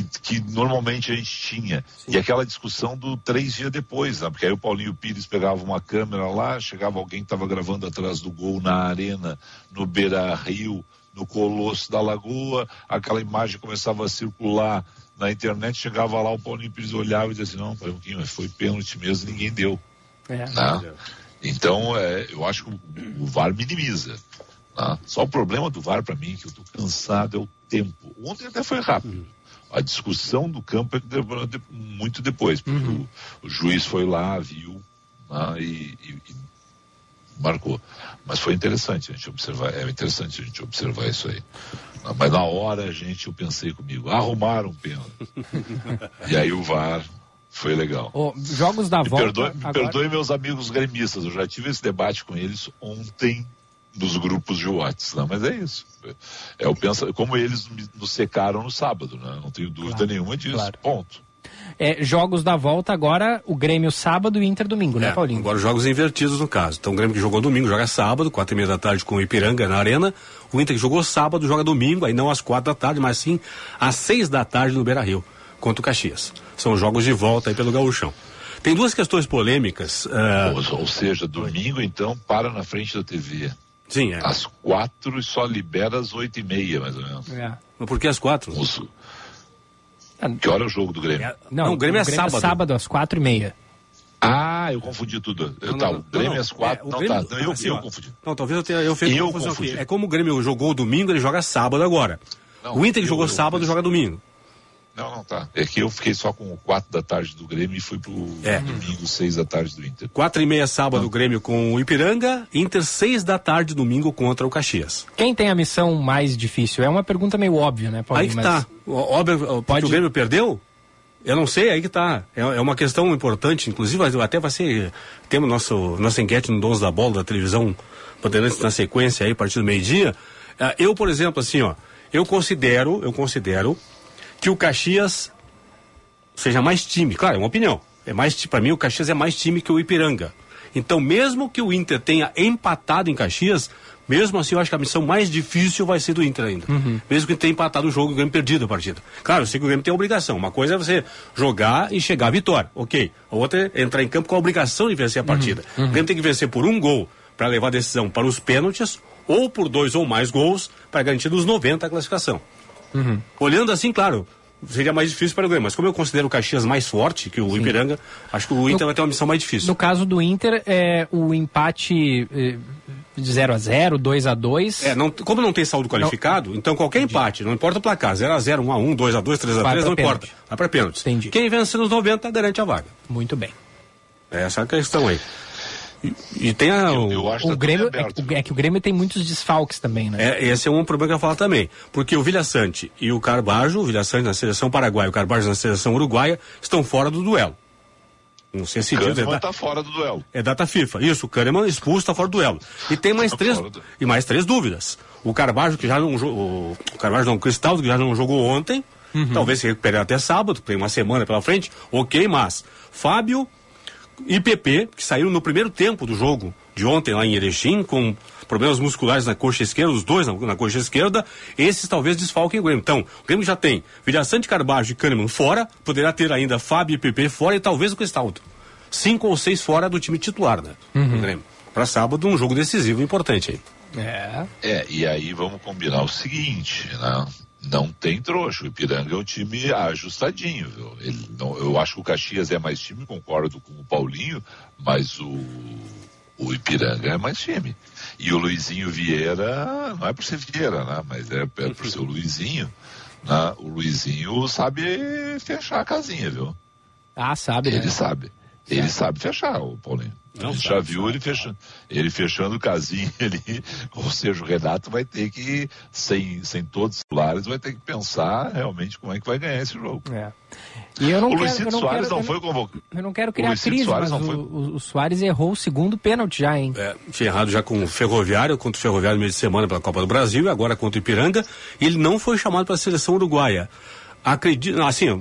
É, que, que normalmente a gente tinha. Sim. E aquela discussão do três dias depois, né? porque aí o Paulinho Pires pegava uma câmera lá, chegava alguém que estava gravando atrás do gol na arena, no Beira Rio, no Colosso da Lagoa, aquela imagem começava a circular na internet, chegava lá, o Paulinho Pires olhava e dizia assim, não, Paulinho, foi pênalti mesmo, ninguém deu. É, né? Então, é, eu acho que o, o VAR minimiza. Né? Só o problema do VAR para mim, que eu estou cansado, é o tempo. Ontem até foi rápido. A discussão do campo é que demorou muito depois, porque uhum. o, o, juiz foi lá, viu, né, e, e, marcou. Mas foi interessante a gente observar, é interessante a gente observar isso aí. Mas na hora a gente, eu pensei comigo, arrumaram um pênalti. e aí o VAR foi legal. Oh, jogos da me volta. Perdoe, agora... perdoe meus amigos gremistas, eu já tive esse debate com eles ontem nos grupos de WhatsApp, né? mas é isso. É, eu penso, como eles nos secaram no sábado, né? não tenho dúvida Claro, nenhuma disso. claro. Ponto. É, jogos da volta agora, o Grêmio sábado e o Inter domingo, né, É, Paulinho? agora jogos invertidos no caso. Então o Grêmio que jogou domingo joga sábado, quatro e meia da tarde com o Ipiranga na arena. O Inter que jogou sábado joga domingo, aí não às quatro da tarde, mas sim às seis da tarde no Beira Rio, contra o Caxias. São jogos de volta aí pelo gauchão. Tem duas questões polêmicas. ah, Ou, ou seja, domingo então para na frente da TV. Sim, é. Às quatro e só libera às oito e meia, mais ou menos. É. Mas por que às quatro? Os- Que hora é o jogo do Grêmio? Não, Não, o Grêmio é sábado. sábado às quatro e meia. Ah, eu confundi tudo. Eu, Não, tá, não, o Grêmio não, é às quatro. é, o não, Grêmio- tá. Não, eu, assim, eu confundi. Não, talvez eu tenha eu fiz Eu confusão confundi. aqui. É como o Grêmio jogou domingo, ele joga sábado agora. Não, o Inter que jogou eu sábado joga domingo. Não, não tá. É que eu fiquei só com o quatro da tarde do Grêmio e fui pro É. domingo, seis da tarde do Inter. Quatro e meia sábado o Grêmio com o Ipiranga, Inter seis da tarde domingo contra o Caxias. Quem tem a missão mais difícil? É uma pergunta meio óbvia, né, Aí Paulinho? que Mas- tá. Óbvio, Pode- o Grêmio perdeu? Eu não sei, aí que tá. É, é uma questão importante, inclusive até vai ser. Temos nosso, nossa enquete no Dons da Bola da televisão Bandeirantes na sequência aí, a partir do meio-dia. Ah, eu, por exemplo, assim, ó, eu considero, eu considero que o Caxias seja mais time. Claro, é uma opinião. É mais para mim o Caxias é mais time que o Ipiranga. Então, mesmo que o Inter tenha empatado em Caxias, mesmo assim eu acho que a missão mais difícil vai ser do Inter ainda. Mesmo que tenha empatado o jogo e o Grêmio perdido a partida. Claro, eu sei que o Grêmio tem obrigação. Uma coisa é você jogar e chegar à vitória. OK. A outra é entrar em campo com a obrigação de vencer a partida. O Grêmio tem que vencer por um gol para levar a decisão para os pênaltis ou por dois ou mais gols para garantir os 90 a classificação. Olhando assim, claro, seria mais difícil para o Grêmio. Mas como eu considero o Caxias mais forte que o Ipiranga, acho que o Inter vai ter uma missão mais difícil. No caso do Inter, é o empate eh, de 0 a 0 2 a 2 É, não, como não tem saldo qualificado, então qualquer empate, não importa o placar, 0x0, 1x1, 2x2, 3x3, Vai não pra importa. pênalti. Vai para pênaltis. Entendi. Quem vence nos 90 garante a vaga. Muito bem. Essa é a questão aí. E, e tem a. Eu, o- eu acho O que tá Grêmio, é, que- viu? é que o Grêmio tem muitos desfalques também, né? É, esse é um problema que eu ia falar também. Porque o Vilha Sante e o Carbajo, o Vilha Sante na seleção paraguaia e o Carbajo na seleção uruguaia, estão fora do duelo. Não sei se diz, é, tá fora do duelo. é data FIFA. Isso, o Kahneman expulso, está fora do duelo. E tem mais Tá três do- e mais três dúvidas. O Carbajo que já não jogou, o Carbajo não, o Cristaldo que já não jogou ontem, Uhum. talvez se recupere até sábado, tem uma semana pela frente. OK, mas Fábio e PP, que saíram no primeiro tempo do jogo de ontem lá em Erechim, com problemas musculares na coxa esquerda, os dois na, na coxa esquerda, esses talvez desfalquem o Grêmio. Então, o Grêmio já tem Vilhaçante, Carbajo e Kahneman fora, poderá ter ainda Fábio e PP fora e talvez o Cristaldo. Cinco ou seis fora do time titular, né? Do Grêmio. Para sábado, um jogo decisivo importante aí. É. É, e aí vamos combinar o seguinte, né? Não tem trouxa. O Ipiranga é um time ajustadinho, viu? Ele não, eu acho que o Caxias é mais time, concordo com o Paulinho, mas o, o Ipiranga é mais time. E o Luizinho Vieira, não é por ser Vieira, né? Mas é, é por ser o Luizinho. Né? O Luizinho sabe fechar a casinha, viu? Ah, sabe, né? Ele sabe. Ele sabe fechar, o Paulinho. Não, gente sabe, já viu sabe, ele, fechando, ele fechando casinha ali. Ou seja, o Renato vai ter que, sem, sem todos os titulares, vai ter que pensar realmente como é que vai ganhar esse jogo. É. E eu não o quero, Luizito eu não Soares quero, não eu foi convocado. Eu não quero criar crise, Soares mas não o, foi- o, o Soares errou o segundo pênalti já, hein? É, ferrado já com o Ferroviário, contra o Ferroviário no meio de semana pela Copa do Brasil e agora contra o Ipiranga. E ele não foi chamado para a seleção uruguaia. Acredito, assim,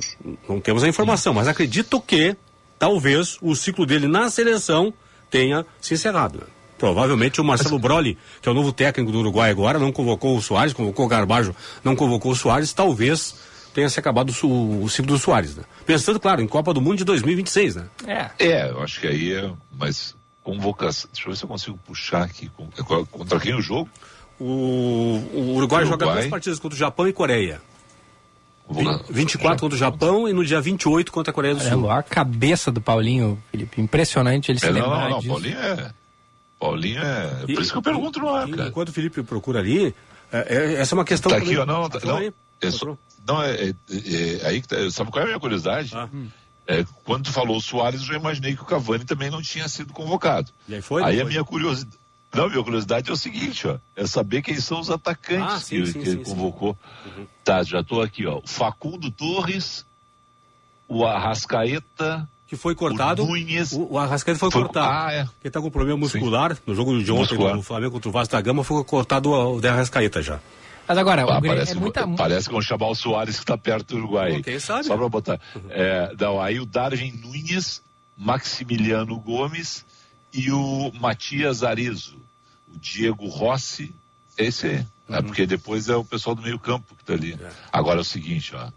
não temos a informação, mas acredito que talvez o ciclo dele na seleção tenha se encerrado. Provavelmente o Marcelo Broli, que é o novo técnico do Uruguai agora, não convocou o Soares, convocou o Garbajo, não convocou o Soares, talvez tenha se acabado o, o ciclo do Soares, né? Pensando, claro, em Copa do Mundo de 2026, né? É. É, eu acho que aí é. Mas convocação. Deixa eu ver se eu consigo puxar aqui. é Contra quem o jogo? O, o Uruguai, joga Uruguai. duas partidas contra o Japão e Coreia. Convoca- 24 contra o Japão e no dia 28 contra a Coreia do Sul. A cabeça do Paulinho, Felipe. Impressionante ele se É, não, lembrar não, não. disso. Paulinho é. Paulinho é. E- Por isso que eu pergunto no ar, E cara. Enquanto o Felipe procura ali, é, é- essa é uma questão. Tá aqui, ó. Não, tá, Procura não. aí. É só- não, é, é- é- aí que tá, sabe qual é a minha curiosidade? Ah. É, quando tu falou o Soares, eu já imaginei que o Cavani também não tinha sido convocado. E aí foi? Aí a minha curiosidade. Não, minha curiosidade é o seguinte, ó. É saber quem são os atacantes Ah, sim, que, sim, que sim, ele sim. convocou. Tá, já tô aqui, ó. O Facundo Torres, o Arrascaeta, Que foi cortado. O Nunes. O, o Arrascaeta foi, Foi- cortado. Ah, é. Tá com problema muscular. No jogo de ontem, Muscular. no Flamengo contra o Vasco da Gama, foi cortado o de Arrascaeta já. Mas agora, Ah, parece, é muita... parece que vão chamar o Soares que está perto do Uruguai. Quem sabe? Só para botar. É, não, aí o Darwin Nunes, Maximiliano Gomes e o Matias Arizo. Diego Rossi, esse aí. né? Porque depois é o pessoal do meio campo que está ali. Agora é o seguinte, ó.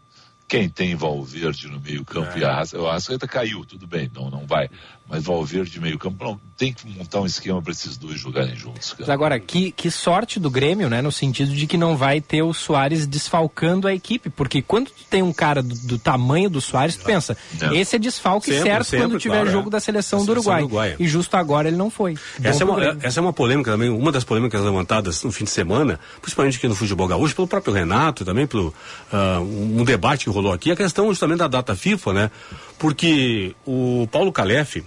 Quem tem Valverde no meio campo e a Arrascaeta, o Arrascaeta caiu, tudo bem, não, não vai. Mas Valverde meio campo, não, tem que montar um esquema para esses dois jogarem juntos. Mas Cara. agora, que, que sorte do Grêmio, né? No sentido de que não vai ter o Soares desfalcando a equipe. Porque quando tu tem um cara do, do tamanho do Soares, tu pensa, Não. esse é desfalque Sempre, certo sempre, quando tiver claro, jogo é. da seleção, Da do, seleção Uruguai. do Uruguai. E justo agora ele não foi. Essa é, uma, essa é uma polêmica também, uma das polêmicas levantadas no fim de semana, principalmente aqui no futebol gaúcho, pelo próprio Renato, também pelo um, um debate que rolou aqui, a questão justamente da data FIFA, né? Porque o Paulo Calef,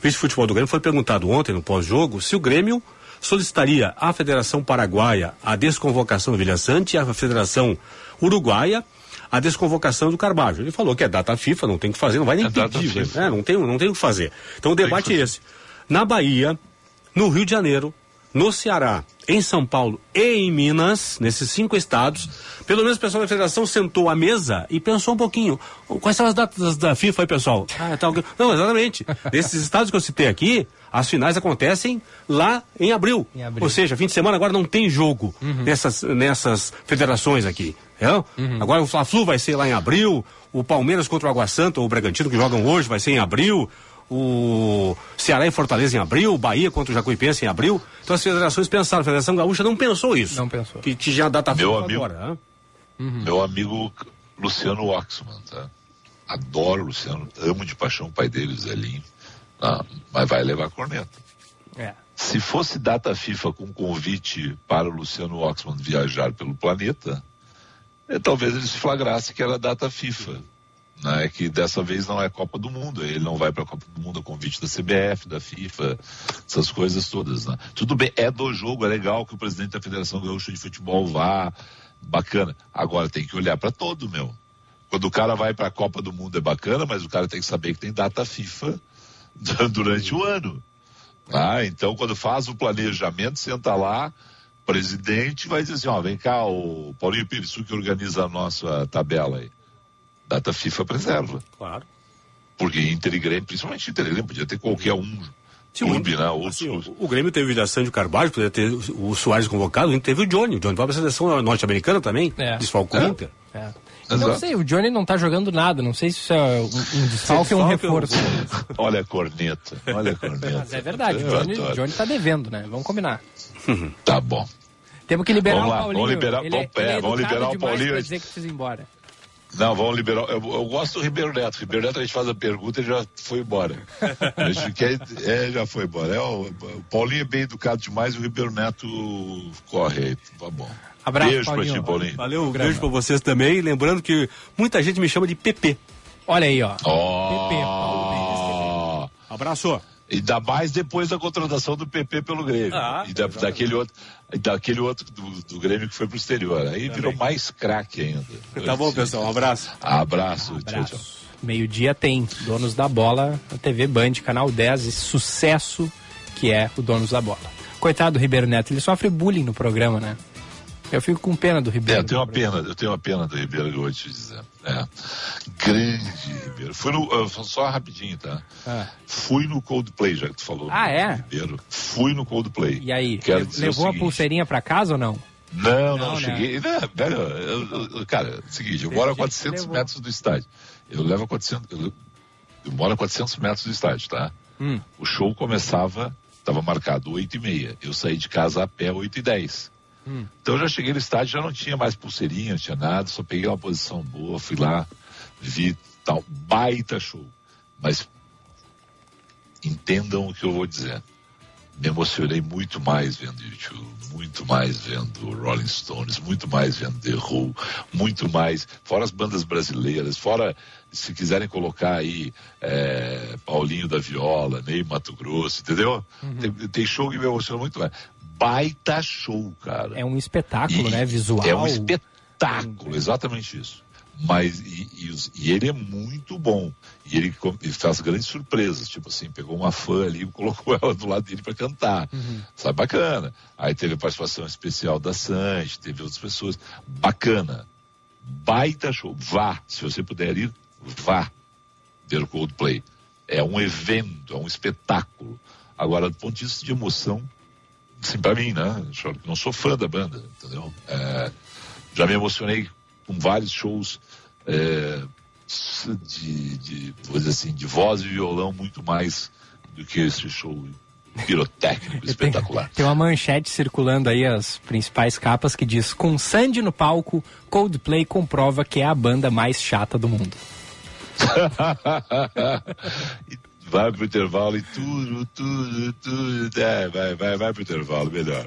vice-futebol do Grêmio, foi perguntado ontem no pós-jogo se o Grêmio solicitaria à Federação Paraguaia a desconvocação do Vilha Sante e à Federação Uruguaia a desconvocação do Carvalho. Ele falou que é data FIFA, não tem o que fazer, não vai nem É pedir, né? não, tem, não tem o que fazer. Então o debate é esse. Na Bahia, no Rio de Janeiro, no Ceará, em São Paulo e em Minas, nesses cinco estados, pelo menos o pessoal da federação sentou à mesa e pensou um pouquinho. Quais são as datas da FIFA aí, pessoal? Ah, tá. Não, exatamente. Nesses estados que eu citei aqui, as finais acontecem lá em abril. Em abril. Ou seja, fim de semana agora não tem jogo nessas, nessas federações aqui. entendeu? Agora o Fla-Flu vai ser lá em abril, o Palmeiras contra o Água Santa ou o Bragantino que jogam hoje vai ser em abril, o Ceará e Fortaleza em abril, o Bahia contra o Jacuipense em abril. Então as federações pensaram, a Federação Gaúcha não pensou isso. Não pensou. Que tinha a data Meu FIFA amigo. agora. né? Meu amigo Luciano Oxman, tá? Adoro o Luciano, amo de paixão o pai dele, o Zelinho. Ah, mas vai levar corneta. É. Se fosse data FIFA com convite para o Luciano Oxman viajar pelo planeta, eh, talvez ele se flagrasse que era data FIFA. Né, que dessa vez não é Copa do Mundo, ele não vai para a Copa do Mundo a convite da CBF, da FIFA, essas coisas todas. Né? Tudo bem, é do jogo, é legal que o presidente da Federação Gaúcha de Futebol vá, bacana. Agora tem que olhar para todo, meu. Quando o cara vai para a Copa do Mundo é bacana, mas o cara tem que saber que tem data FIFA durante o ano. Ah, então quando faz o planejamento, senta lá, presidente vai dizer assim, ó, vem cá, o Paulinho Pires, que organiza a nossa tabela aí. Data FIFA preserva. Claro. Porque Inter e Grêmio, principalmente Inter e Grêmio, podia ter qualquer um Sim, clube, o- né? Outros assim, clubes. o, o Grêmio teve o Vilhaçante Carvalho, poderia ter o, o Soares convocado, o Inter teve o Johnny. O Johnny vai para a seleção norte-americana também, É. desfalcou o É. Inter. É. Não Exato. sei, o Johnny não tá jogando nada. Não sei se isso é um, desfalque ou um reforço. Olha a corneta, olha a corneta. Mas é verdade, o Johnny. Johnny tá devendo, né? Vamos combinar. Tá bom. Temos que liberar Vamos lá, o Paulinho. vamos liberar- ele, vamos- ele é, vamos liberar o Paulinho. Pra dizer que precisa ir embora. Não, vamos liberar. Eu, eu gosto do Ribeiro Neto. Ribeiro Neto a gente faz a pergunta e já foi embora. A gente quer, é, já foi embora. É, o, o Paulinho é bem educado demais e o Ribeiro Neto corre aí. Tá bom. Abraço, Beijo Paulinho. pra ti, Paulinho. Valeu, um beijo para vocês também. Lembrando que muita gente me chama de PP. Olha aí, ó. Ó. Paulo Abraço. Ainda mais depois da contratação do PP pelo Grêmio. Ah, e da- daquele outro, e daquele outro do, do Grêmio que foi pro exterior. Aí virou mais craque ainda. Tá bom, pessoal. Um abraço. Abraço. Tchau, tchau. Abraço. Meio-dia tem Donos da Bola, na TV Band, canal 10, esse sucesso que é o Donos da Bola. Coitado do Ribeiro Neto, ele sofre bullying no programa, né? Eu fico com pena do É, Ribeiro. eu tenho uma pena, eu tenho uma pena do Ribeiro que eu vou te dizer. É. Grande Ribeiro. Fui no, uh, só rapidinho, tá? Ah. Fui no Coldplay, já que tu falou. Ah, é? Ribeiro. Fui no Coldplay. E aí, Quero levou a pulseirinha pra casa ou não? Não, Não, não, né? cheguei. Né, velho, eu- eu- cara, é o seguinte, eu moro a gente que 400 levou. metros do estádio. Eu levo a 400. Eu, eu moro a 400 metros do estádio, tá? Hum. O show começava, estava marcado 8 e meia. Eu saí de casa a pé 8 e 10. Hum. Então eu já cheguei no estádio, já não tinha mais pulseirinha, não tinha nada, só peguei uma posição boa, fui lá, vi tal, baita show. Mas entendam o que eu vou dizer. Me emocionei muito mais vendo YouTube, muito mais vendo Rolling Stones, muito mais vendo The Who, muito mais, fora as bandas brasileiras, fora se quiserem colocar aí é, Paulinho da Viola, Ney Mato Grosso, entendeu? Uhum. Tem, tem show que me emociona muito mais. Baita show, cara. É um espetáculo, E né? Visual. É um espetáculo, exatamente isso. Mas, e, e e ele é muito bom. E ele, ele faz grandes surpresas. Tipo assim, pegou uma fã ali e colocou ela do lado dele para cantar. Sabe, bacana. Aí teve a participação especial da Sanji, teve outras pessoas. Bacana. Baita show. Vá, se você puder ir, vá ver o Coldplay. É um evento, é um espetáculo. Agora, do ponto de vista de emoção, assim, pra mim, né? Não sou fã da banda, entendeu? É, já me emocionei com vários shows é, de, de, vou dizer assim, de voz e violão muito mais do que esse show pirotécnico espetacular. Tem uma manchete circulando aí, as principais capas, que diz: Com Sandy no palco, Coldplay comprova que é a banda mais chata do mundo. Vai pro intervalo e tudo, tudo, tudo. É, vai, vai, vai pro intervalo, melhor.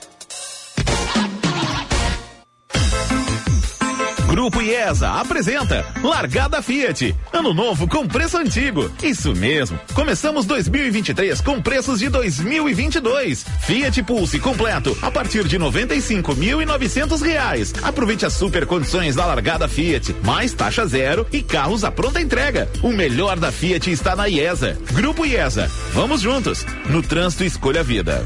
Grupo IESA apresenta Largada Fiat. Ano novo com preço antigo. Isso mesmo. Começamos 2023 com preços de 2022. Fiat Pulse completo a partir de 95.900 reais. Aproveite as super condições da Largada Fiat, mais taxa zero e carros à pronta entrega. O melhor da Fiat está na IESA. Grupo IESA. Vamos juntos. No trânsito escolha a vida.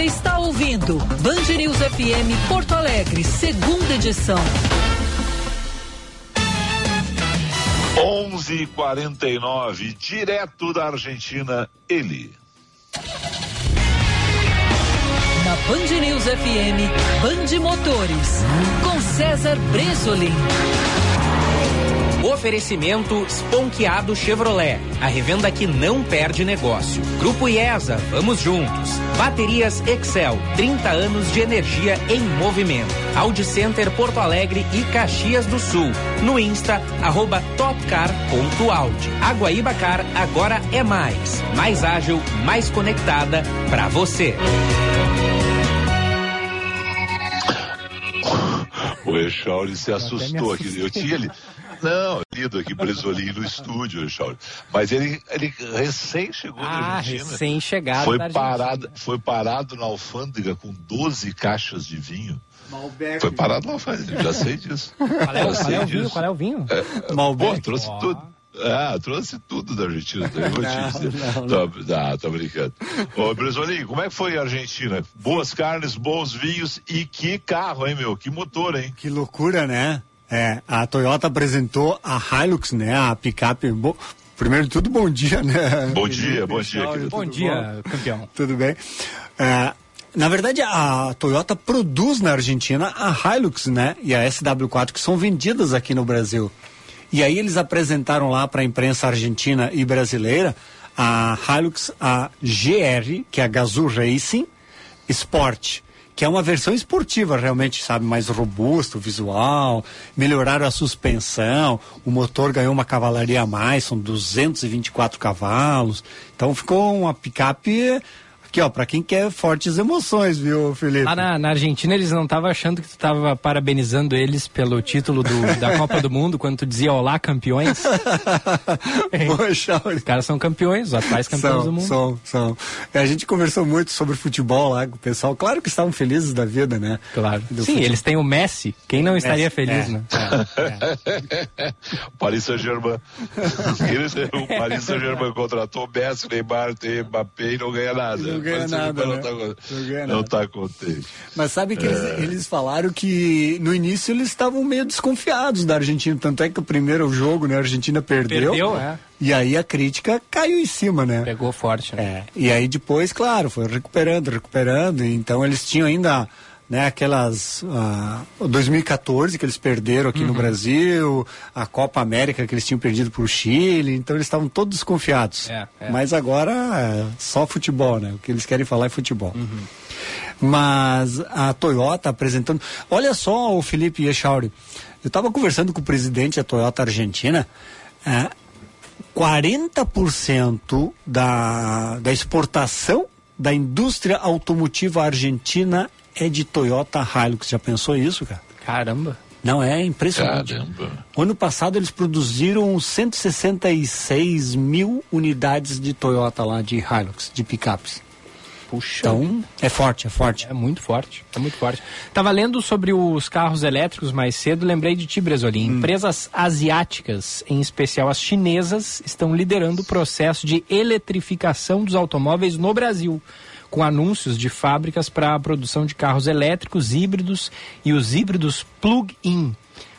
Você está ouvindo Band News FM Porto Alegre, segunda edição. 11:49 direto da Argentina, ele. Na Band News FM, Band Motores, com César Bresolim. Oferecimento Sponkeado Chevrolet, a revenda que não perde negócio. Grupo IESA, vamos juntos. Baterias Excel, 30 anos de energia em movimento. Audi Center Porto Alegre e Caxias do Sul. No Insta, arroba topcar.audi. Aguaíba Car agora é mais. Mais ágil, mais conectada para você. O Echauri se assustou aqui. Eu tinha li... Não, lido aqui Bresolim no estúdio, Echauri. Mas ele, ele recém chegou Ah, Argentina. recém-chegado Foi parado, foi parado na alfândega com 12 caixas de vinho. Malbec. Foi parado na alfândega, já sei disso. Qual é, o- Já qual é sei o vinho? disso. Qual é o vinho? Pô, trouxe tudo. Ah, trouxe tudo da Argentina. Eu vou te dizer. Tô, ah, tô brincando. Ô, Bresolim, como é que foi a Argentina? Boas carnes, bons vinhos e que carro, hein, meu? Que motor, hein? Que loucura, né? É, a Toyota apresentou a Hilux, né? A picape. Bo... Primeiro de tudo, bom dia, né? Bom dia, bom dia, querido. Bom Tudo dia, campeão. Tudo bem. É, na verdade, a Toyota produz na Argentina a Hilux, né? E a SW4 que são vendidas aqui no Brasil. E aí eles apresentaram lá para a imprensa argentina e brasileira a Hilux, a GR, que é a Gazoo Racing Sport, que é uma versão esportiva realmente, sabe, mais robusto, visual, melhoraram a suspensão, o motor ganhou uma cavalaria a mais, são 224 cavalos, então ficou uma picape Aqui, ó, pra quem quer fortes emoções, viu, Felipe? Lá na, na Argentina eles não estavam achando que tu estava parabenizando eles pelo título do, da Copa do Mundo, quando tu dizia olá, campeões. Poxa, Os caras são campeões, os atuais campeões são, do mundo. São, são. A gente conversou muito sobre futebol lá com o pessoal. Claro que estavam felizes da vida, né? Claro. Do Sim, futebol. eles têm o Messi. Quem não estaria Messi, feliz, é, né? Paris Saint-Germain. Eles- o Paris Saint-Germain contratou Messi, Neymar, tem Mbappé e não ganha nada. Não ganha nada, Não né? tá, Não ganha não nada. tá contente. Mas sabe que eles, É. eles falaram que no início eles estavam meio desconfiados da Argentina. Tanto é que o primeiro jogo, né, a Argentina perdeu. Perdeu, é. E aí a crítica caiu em cima, né? Pegou forte, né? É. E aí depois, claro, foi recuperando, recuperando. Então eles tinham ainda né, aquelas. ah, 2014 que eles perderam aqui Uhum. no Brasil, a Copa América que eles tinham perdido para o Chile, então eles estavam todos desconfiados. É, é. Mas agora é só futebol, né? O que eles querem falar é futebol. Uhum. Mas a Toyota apresentando. Olha só, o Felipe Echauri. Eu estava conversando com o presidente da Toyota Argentina. É, 40% da, da exportação da indústria automotiva argentina é de Toyota Hilux. Já pensou isso, cara? Caramba. Não, é impressionante. Caramba. O ano passado eles produziram 166 mil unidades de Toyota lá, de Hilux, de picapes. Puxa. Então, é forte, é forte. É muito forte, é muito forte. Tava lendo sobre os carros elétricos mais cedo, lembrei de ti, Bresolim. Empresas asiáticas, em especial as chinesas, estão liderando o processo de eletrificação dos automóveis no Brasil, com anúncios de fábricas para a produção de carros elétricos, híbridos e os híbridos plug-in.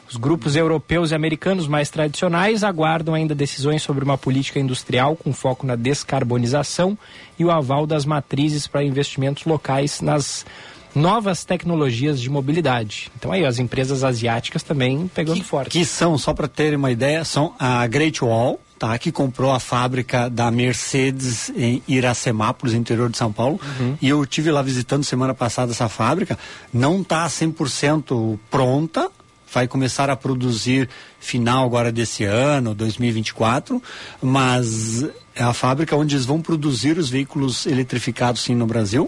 Os grupos europeus e americanos mais tradicionais aguardam ainda decisões sobre uma política industrial com foco na descarbonização e o aval das matrizes para investimentos locais nas novas tecnologias de mobilidade. Então aí as empresas asiáticas também pegando forte. Que são, só para terem uma ideia, são a Great Wall, tá, que comprou a fábrica da Mercedes em Iracemápolis, interior de São Paulo. E eu tive lá visitando semana passada essa fábrica. Não está 100% pronta, vai começar a produzir final agora desse ano, 2024, mas é a fábrica onde eles vão produzir os veículos eletrificados sim no Brasil.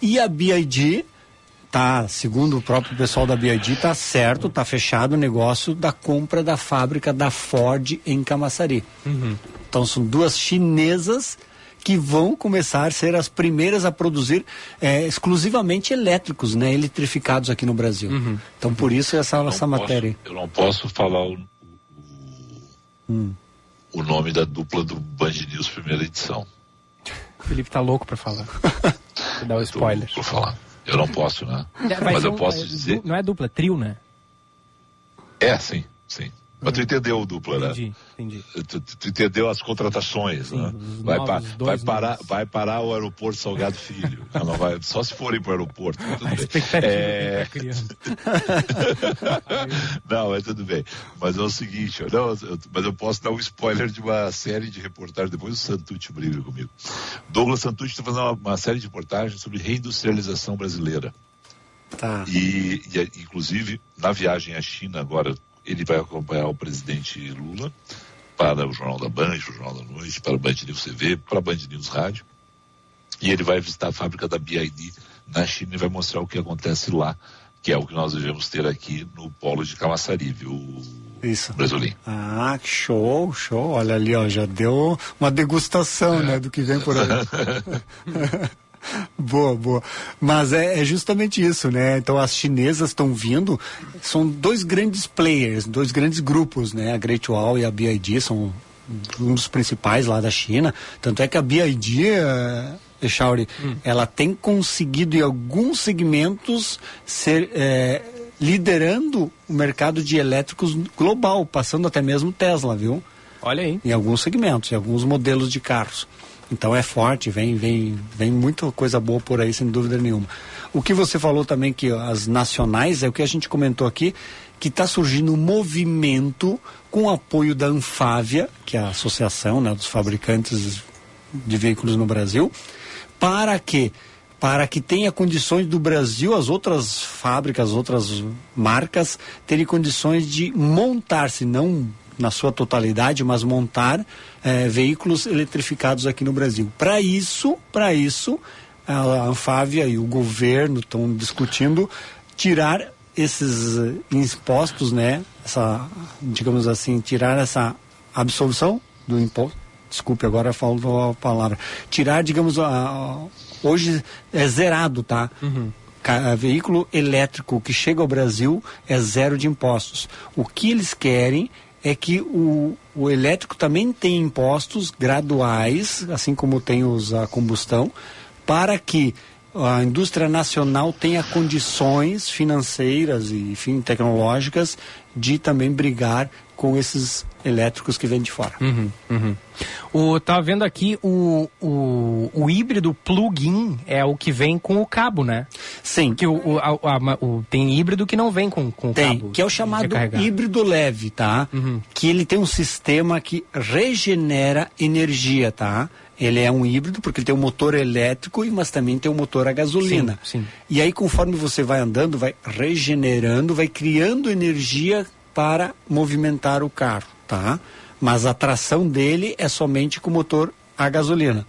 E a BID tá, segundo o próprio pessoal da BID, tá certo, tá fechado o negócio da compra da fábrica da Ford em Camaçari. Então são duas chinesas que vão começar a ser as primeiras a produzir eh, exclusivamente elétricos, né, eletrificados aqui no Brasil. Então por isso essa, essa Não matéria. posso- eu não posso falar o, Hum. o nome da dupla do Band News primeira edição. O Felipe tá louco para falar. Vou dar o spoiler. Vou falar. Eu não posso, né? Vai Mas ser eu um- posso é, dizer. Não é dupla, é trio, né? É, sim, sim. Mas tu entendeu o dupla, né? Entendi, entendi. Tu, tu- entendeu as contratações, né? os Vai, novos, pa- vai, parar, vai parar o aeroporto Salgado Filho. Vai, só se forem para o aeroporto. Tudo bem. expectativa É, não, é tudo bem. Mas é o seguinte, não, eu- mas eu posso dar um spoiler de uma série de reportagens, depois o Santucci briga comigo. Douglas Santucci está fazendo uma, uma série de reportagens sobre reindustrialização brasileira. Tá. E, e, inclusive, na viagem à China, agora, ele vai acompanhar o presidente Lula para o Jornal da Band, o Jornal da Noite, para o Band News TV, para a Band News Rádio. E ele vai visitar a fábrica da BID na China e vai mostrar o que acontece lá, que é o que nós devemos ter aqui no polo de Camaçari, viu, Isso. Brasolim? Ah, que show, show. Olha ali, ó, já deu uma degustação, né, do que vem por aí. boa, boa. Mas é, é justamente isso, né? Então as chinesas estão vindo, são dois grandes players, dois grandes grupos, né? A Great Wall e a BID são um dos principais lá da China. Tanto é que a BID, eh, Echauri, ela tem conseguido em alguns segmentos ser eh, liderando o mercado de elétricos global, passando até mesmo Tesla, viu? Olha aí. Em alguns segmentos, em alguns modelos de carros. Então é forte, vem, vem, vem muita coisa boa por aí, sem dúvida nenhuma. O que você falou também que as nacionais é o que a gente comentou aqui, que está surgindo um movimento com apoio da Anfávia, que é a associação né, dos fabricantes de veículos no Brasil, para que para que tenha condições do Brasil, as outras fábricas, as outras marcas, terem condições de montar, se não na sua totalidade, mas montar eh, veículos eletrificados aqui no Brasil. Para isso, para isso, a Anfávia e o governo estão discutindo tirar esses eh, impostos, né? Essa, digamos assim, tirar essa absolução do imposto. Desculpe, agora faltou a palavra. Tirar, digamos, a, hoje é zerado, tá? Ca- veículo elétrico que chega ao Brasil é zero de impostos. O que eles querem é que o, o elétrico também tem impostos graduais, assim como tem os a combustão, para que a indústria nacional tenha condições financeiras e, enfim, tecnológicas de também brigar com esses elétricos que vêm de fora. Uhum, uhum. O, tava vendo aqui o, o, o híbrido plug-in é o que vem com o cabo, né? Sim. Que o, o, a- a- o- tem híbrido que não vem com, com o Tem, cabo. que é o chamado híbrido leve, tá? Que ele tem um sistema que regenera energia, tá? Ele é um híbrido porque ele tem um motor elétrico, e- mas também tem um motor a gasolina. Sim, sim. E aí, conforme você vai andando, vai regenerando, vai criando energia para movimentar o carro, tá? Mas a tração dele é somente com motor a gasolina.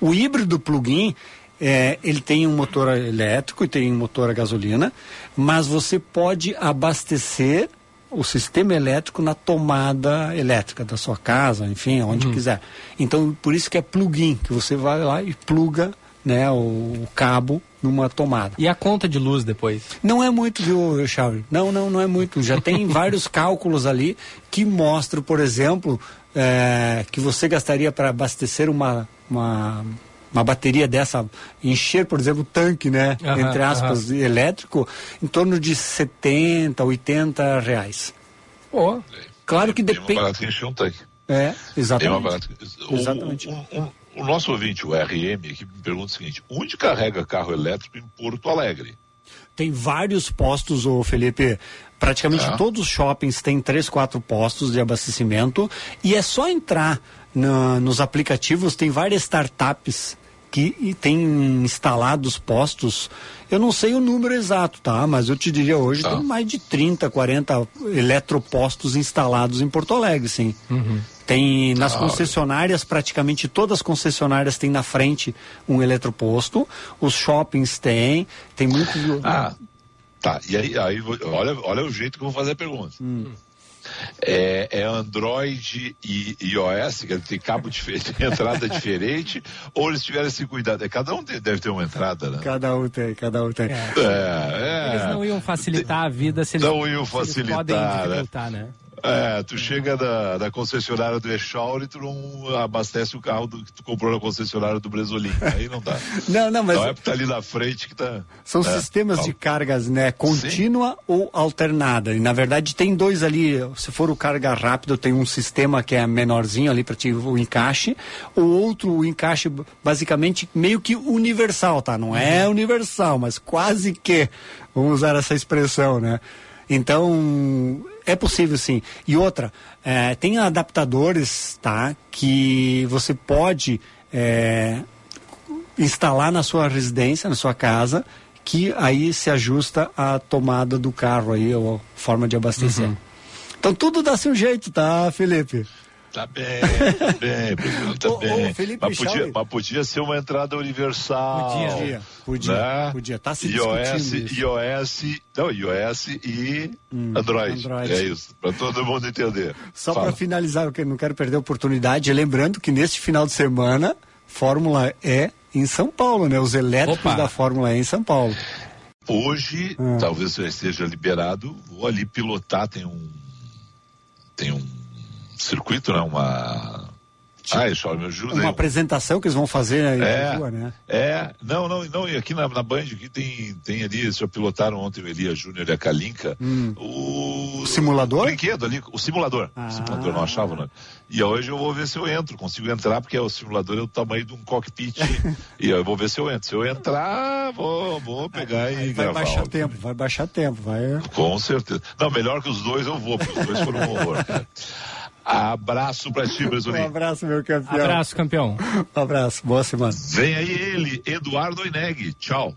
O híbrido plug-in, é, ele tem um motor elétrico e tem um motor a gasolina, mas você pode abastecer o sistema elétrico na tomada elétrica da sua casa, enfim, onde quiser. Então, por isso que é plug-in, que você vai lá e pluga né, o, o cabo numa tomada. E a conta de luz depois? Não é muito, viu, Charles? Não, não, não é muito. Já tem vários cálculos ali que mostram, por exemplo, eh, que você gastaria para abastecer uma, uma, uma bateria dessa, encher, por exemplo, o tanque, né? Aham, entre aspas, elétrico, em torno de 70, 80 reais. Pô. Claro que Tem uma depende. barata que encher um tanque. É, Tem uma exatamente. barata. O, Exatamente. o- o- o nosso ouvinte, o RM, aqui me pergunta o seguinte: onde carrega carro elétrico em Porto Alegre? Tem vários postos, ô Felipe. Praticamente Ah. todos os shoppings têm três, quatro postos de abastecimento e é só entrar na- nos aplicativos. Tem várias startups que têm instalados postos. Eu não sei o número exato, tá? Mas eu te diria hoje tem mais de 30, 40 eletropostos instalados em Porto Alegre, sim. Tem nas Ah, concessionárias, praticamente todas as concessionárias têm na frente um eletroposto. Os shoppings têm, tem muito. Ah, tá. E aí, aí olha, olha o jeito que eu vou fazer a pergunta. Hum. É, é Android e iOS, que tem cabo diferente, entrada diferente, ou eles tiveram esse cuidado? É, Cada um tem- deve ter uma entrada, né? Cada um tem, cada um tem. É, é. Eles não iam facilitar a vida se eles, Não iam se eles facilitar, podem né? dificultar, né? É, tu chega da, da concessionária do Echauri e tu não abastece o carro do, que tu comprou na concessionária do Bresolim. Aí não dá. Não, não, mas Não é porque tá ali na frente que tá. são é, sistemas de cargas, né, contínua ou alternada. E na verdade tem dois ali, se for o carga rápido, tem um sistema que é menorzinho ali para ti o encaixe, o outro o encaixe basicamente meio que universal, tá? Não é universal, mas quase que. Vamos usar essa expressão, né? Então, é possível sim. E outra, eh, tem adaptadores, tá? Que você pode eh, instalar na sua residência, na sua casa, que aí se ajusta à tomada do carro aí, ou a forma de abastecer. Então tudo dá seu jeito, tá, Felipe? Tá bem, tá bem, Bruno, tá Ô, ô, bem. Felipe mas, podia, mas podia ser uma entrada universal. Podia, podia, né? podia. Tá se iOS, iOS, não, iOS e Android. Android. É isso, para todo mundo entender. Só Fala. para finalizar, eu não quero perder a oportunidade, lembrando que neste final de semana, Fórmula E em São Paulo, né? Os elétricos Opa. da Fórmula E em São Paulo. Hoje, Ah. talvez já esteja liberado, vou ali pilotar, tem um tem um circuito, né? Uma Ah, Eixauri, me ajuda Uma aí. apresentação que eles vão fazer aí É. na rua, né? É, não, não, não, e aqui na, na Band aqui tem, tem ali, eles já pilotaram ontem o Elias Júnior e a Kalinka, o... O simulador? O brinquedo ali, o simulador, Ah. o simulador não achava, né? E hoje eu vou ver se eu entro, consigo entrar, porque o simulador é do tamanho de um cockpit, e eu vou ver se eu entro. Se eu entrar, vou, vou pegar e Vai gravar. baixar ó. tempo, vai baixar tempo, vai. Com certeza. Não, melhor que os dois eu vou, porque os dois foram um horror. cara. Abraço pra ti, Brasil. Um abraço, meu campeão. Abraço, campeão. Um abraço, boa semana. Vem aí ele, Eduardo Oineg. Tchau.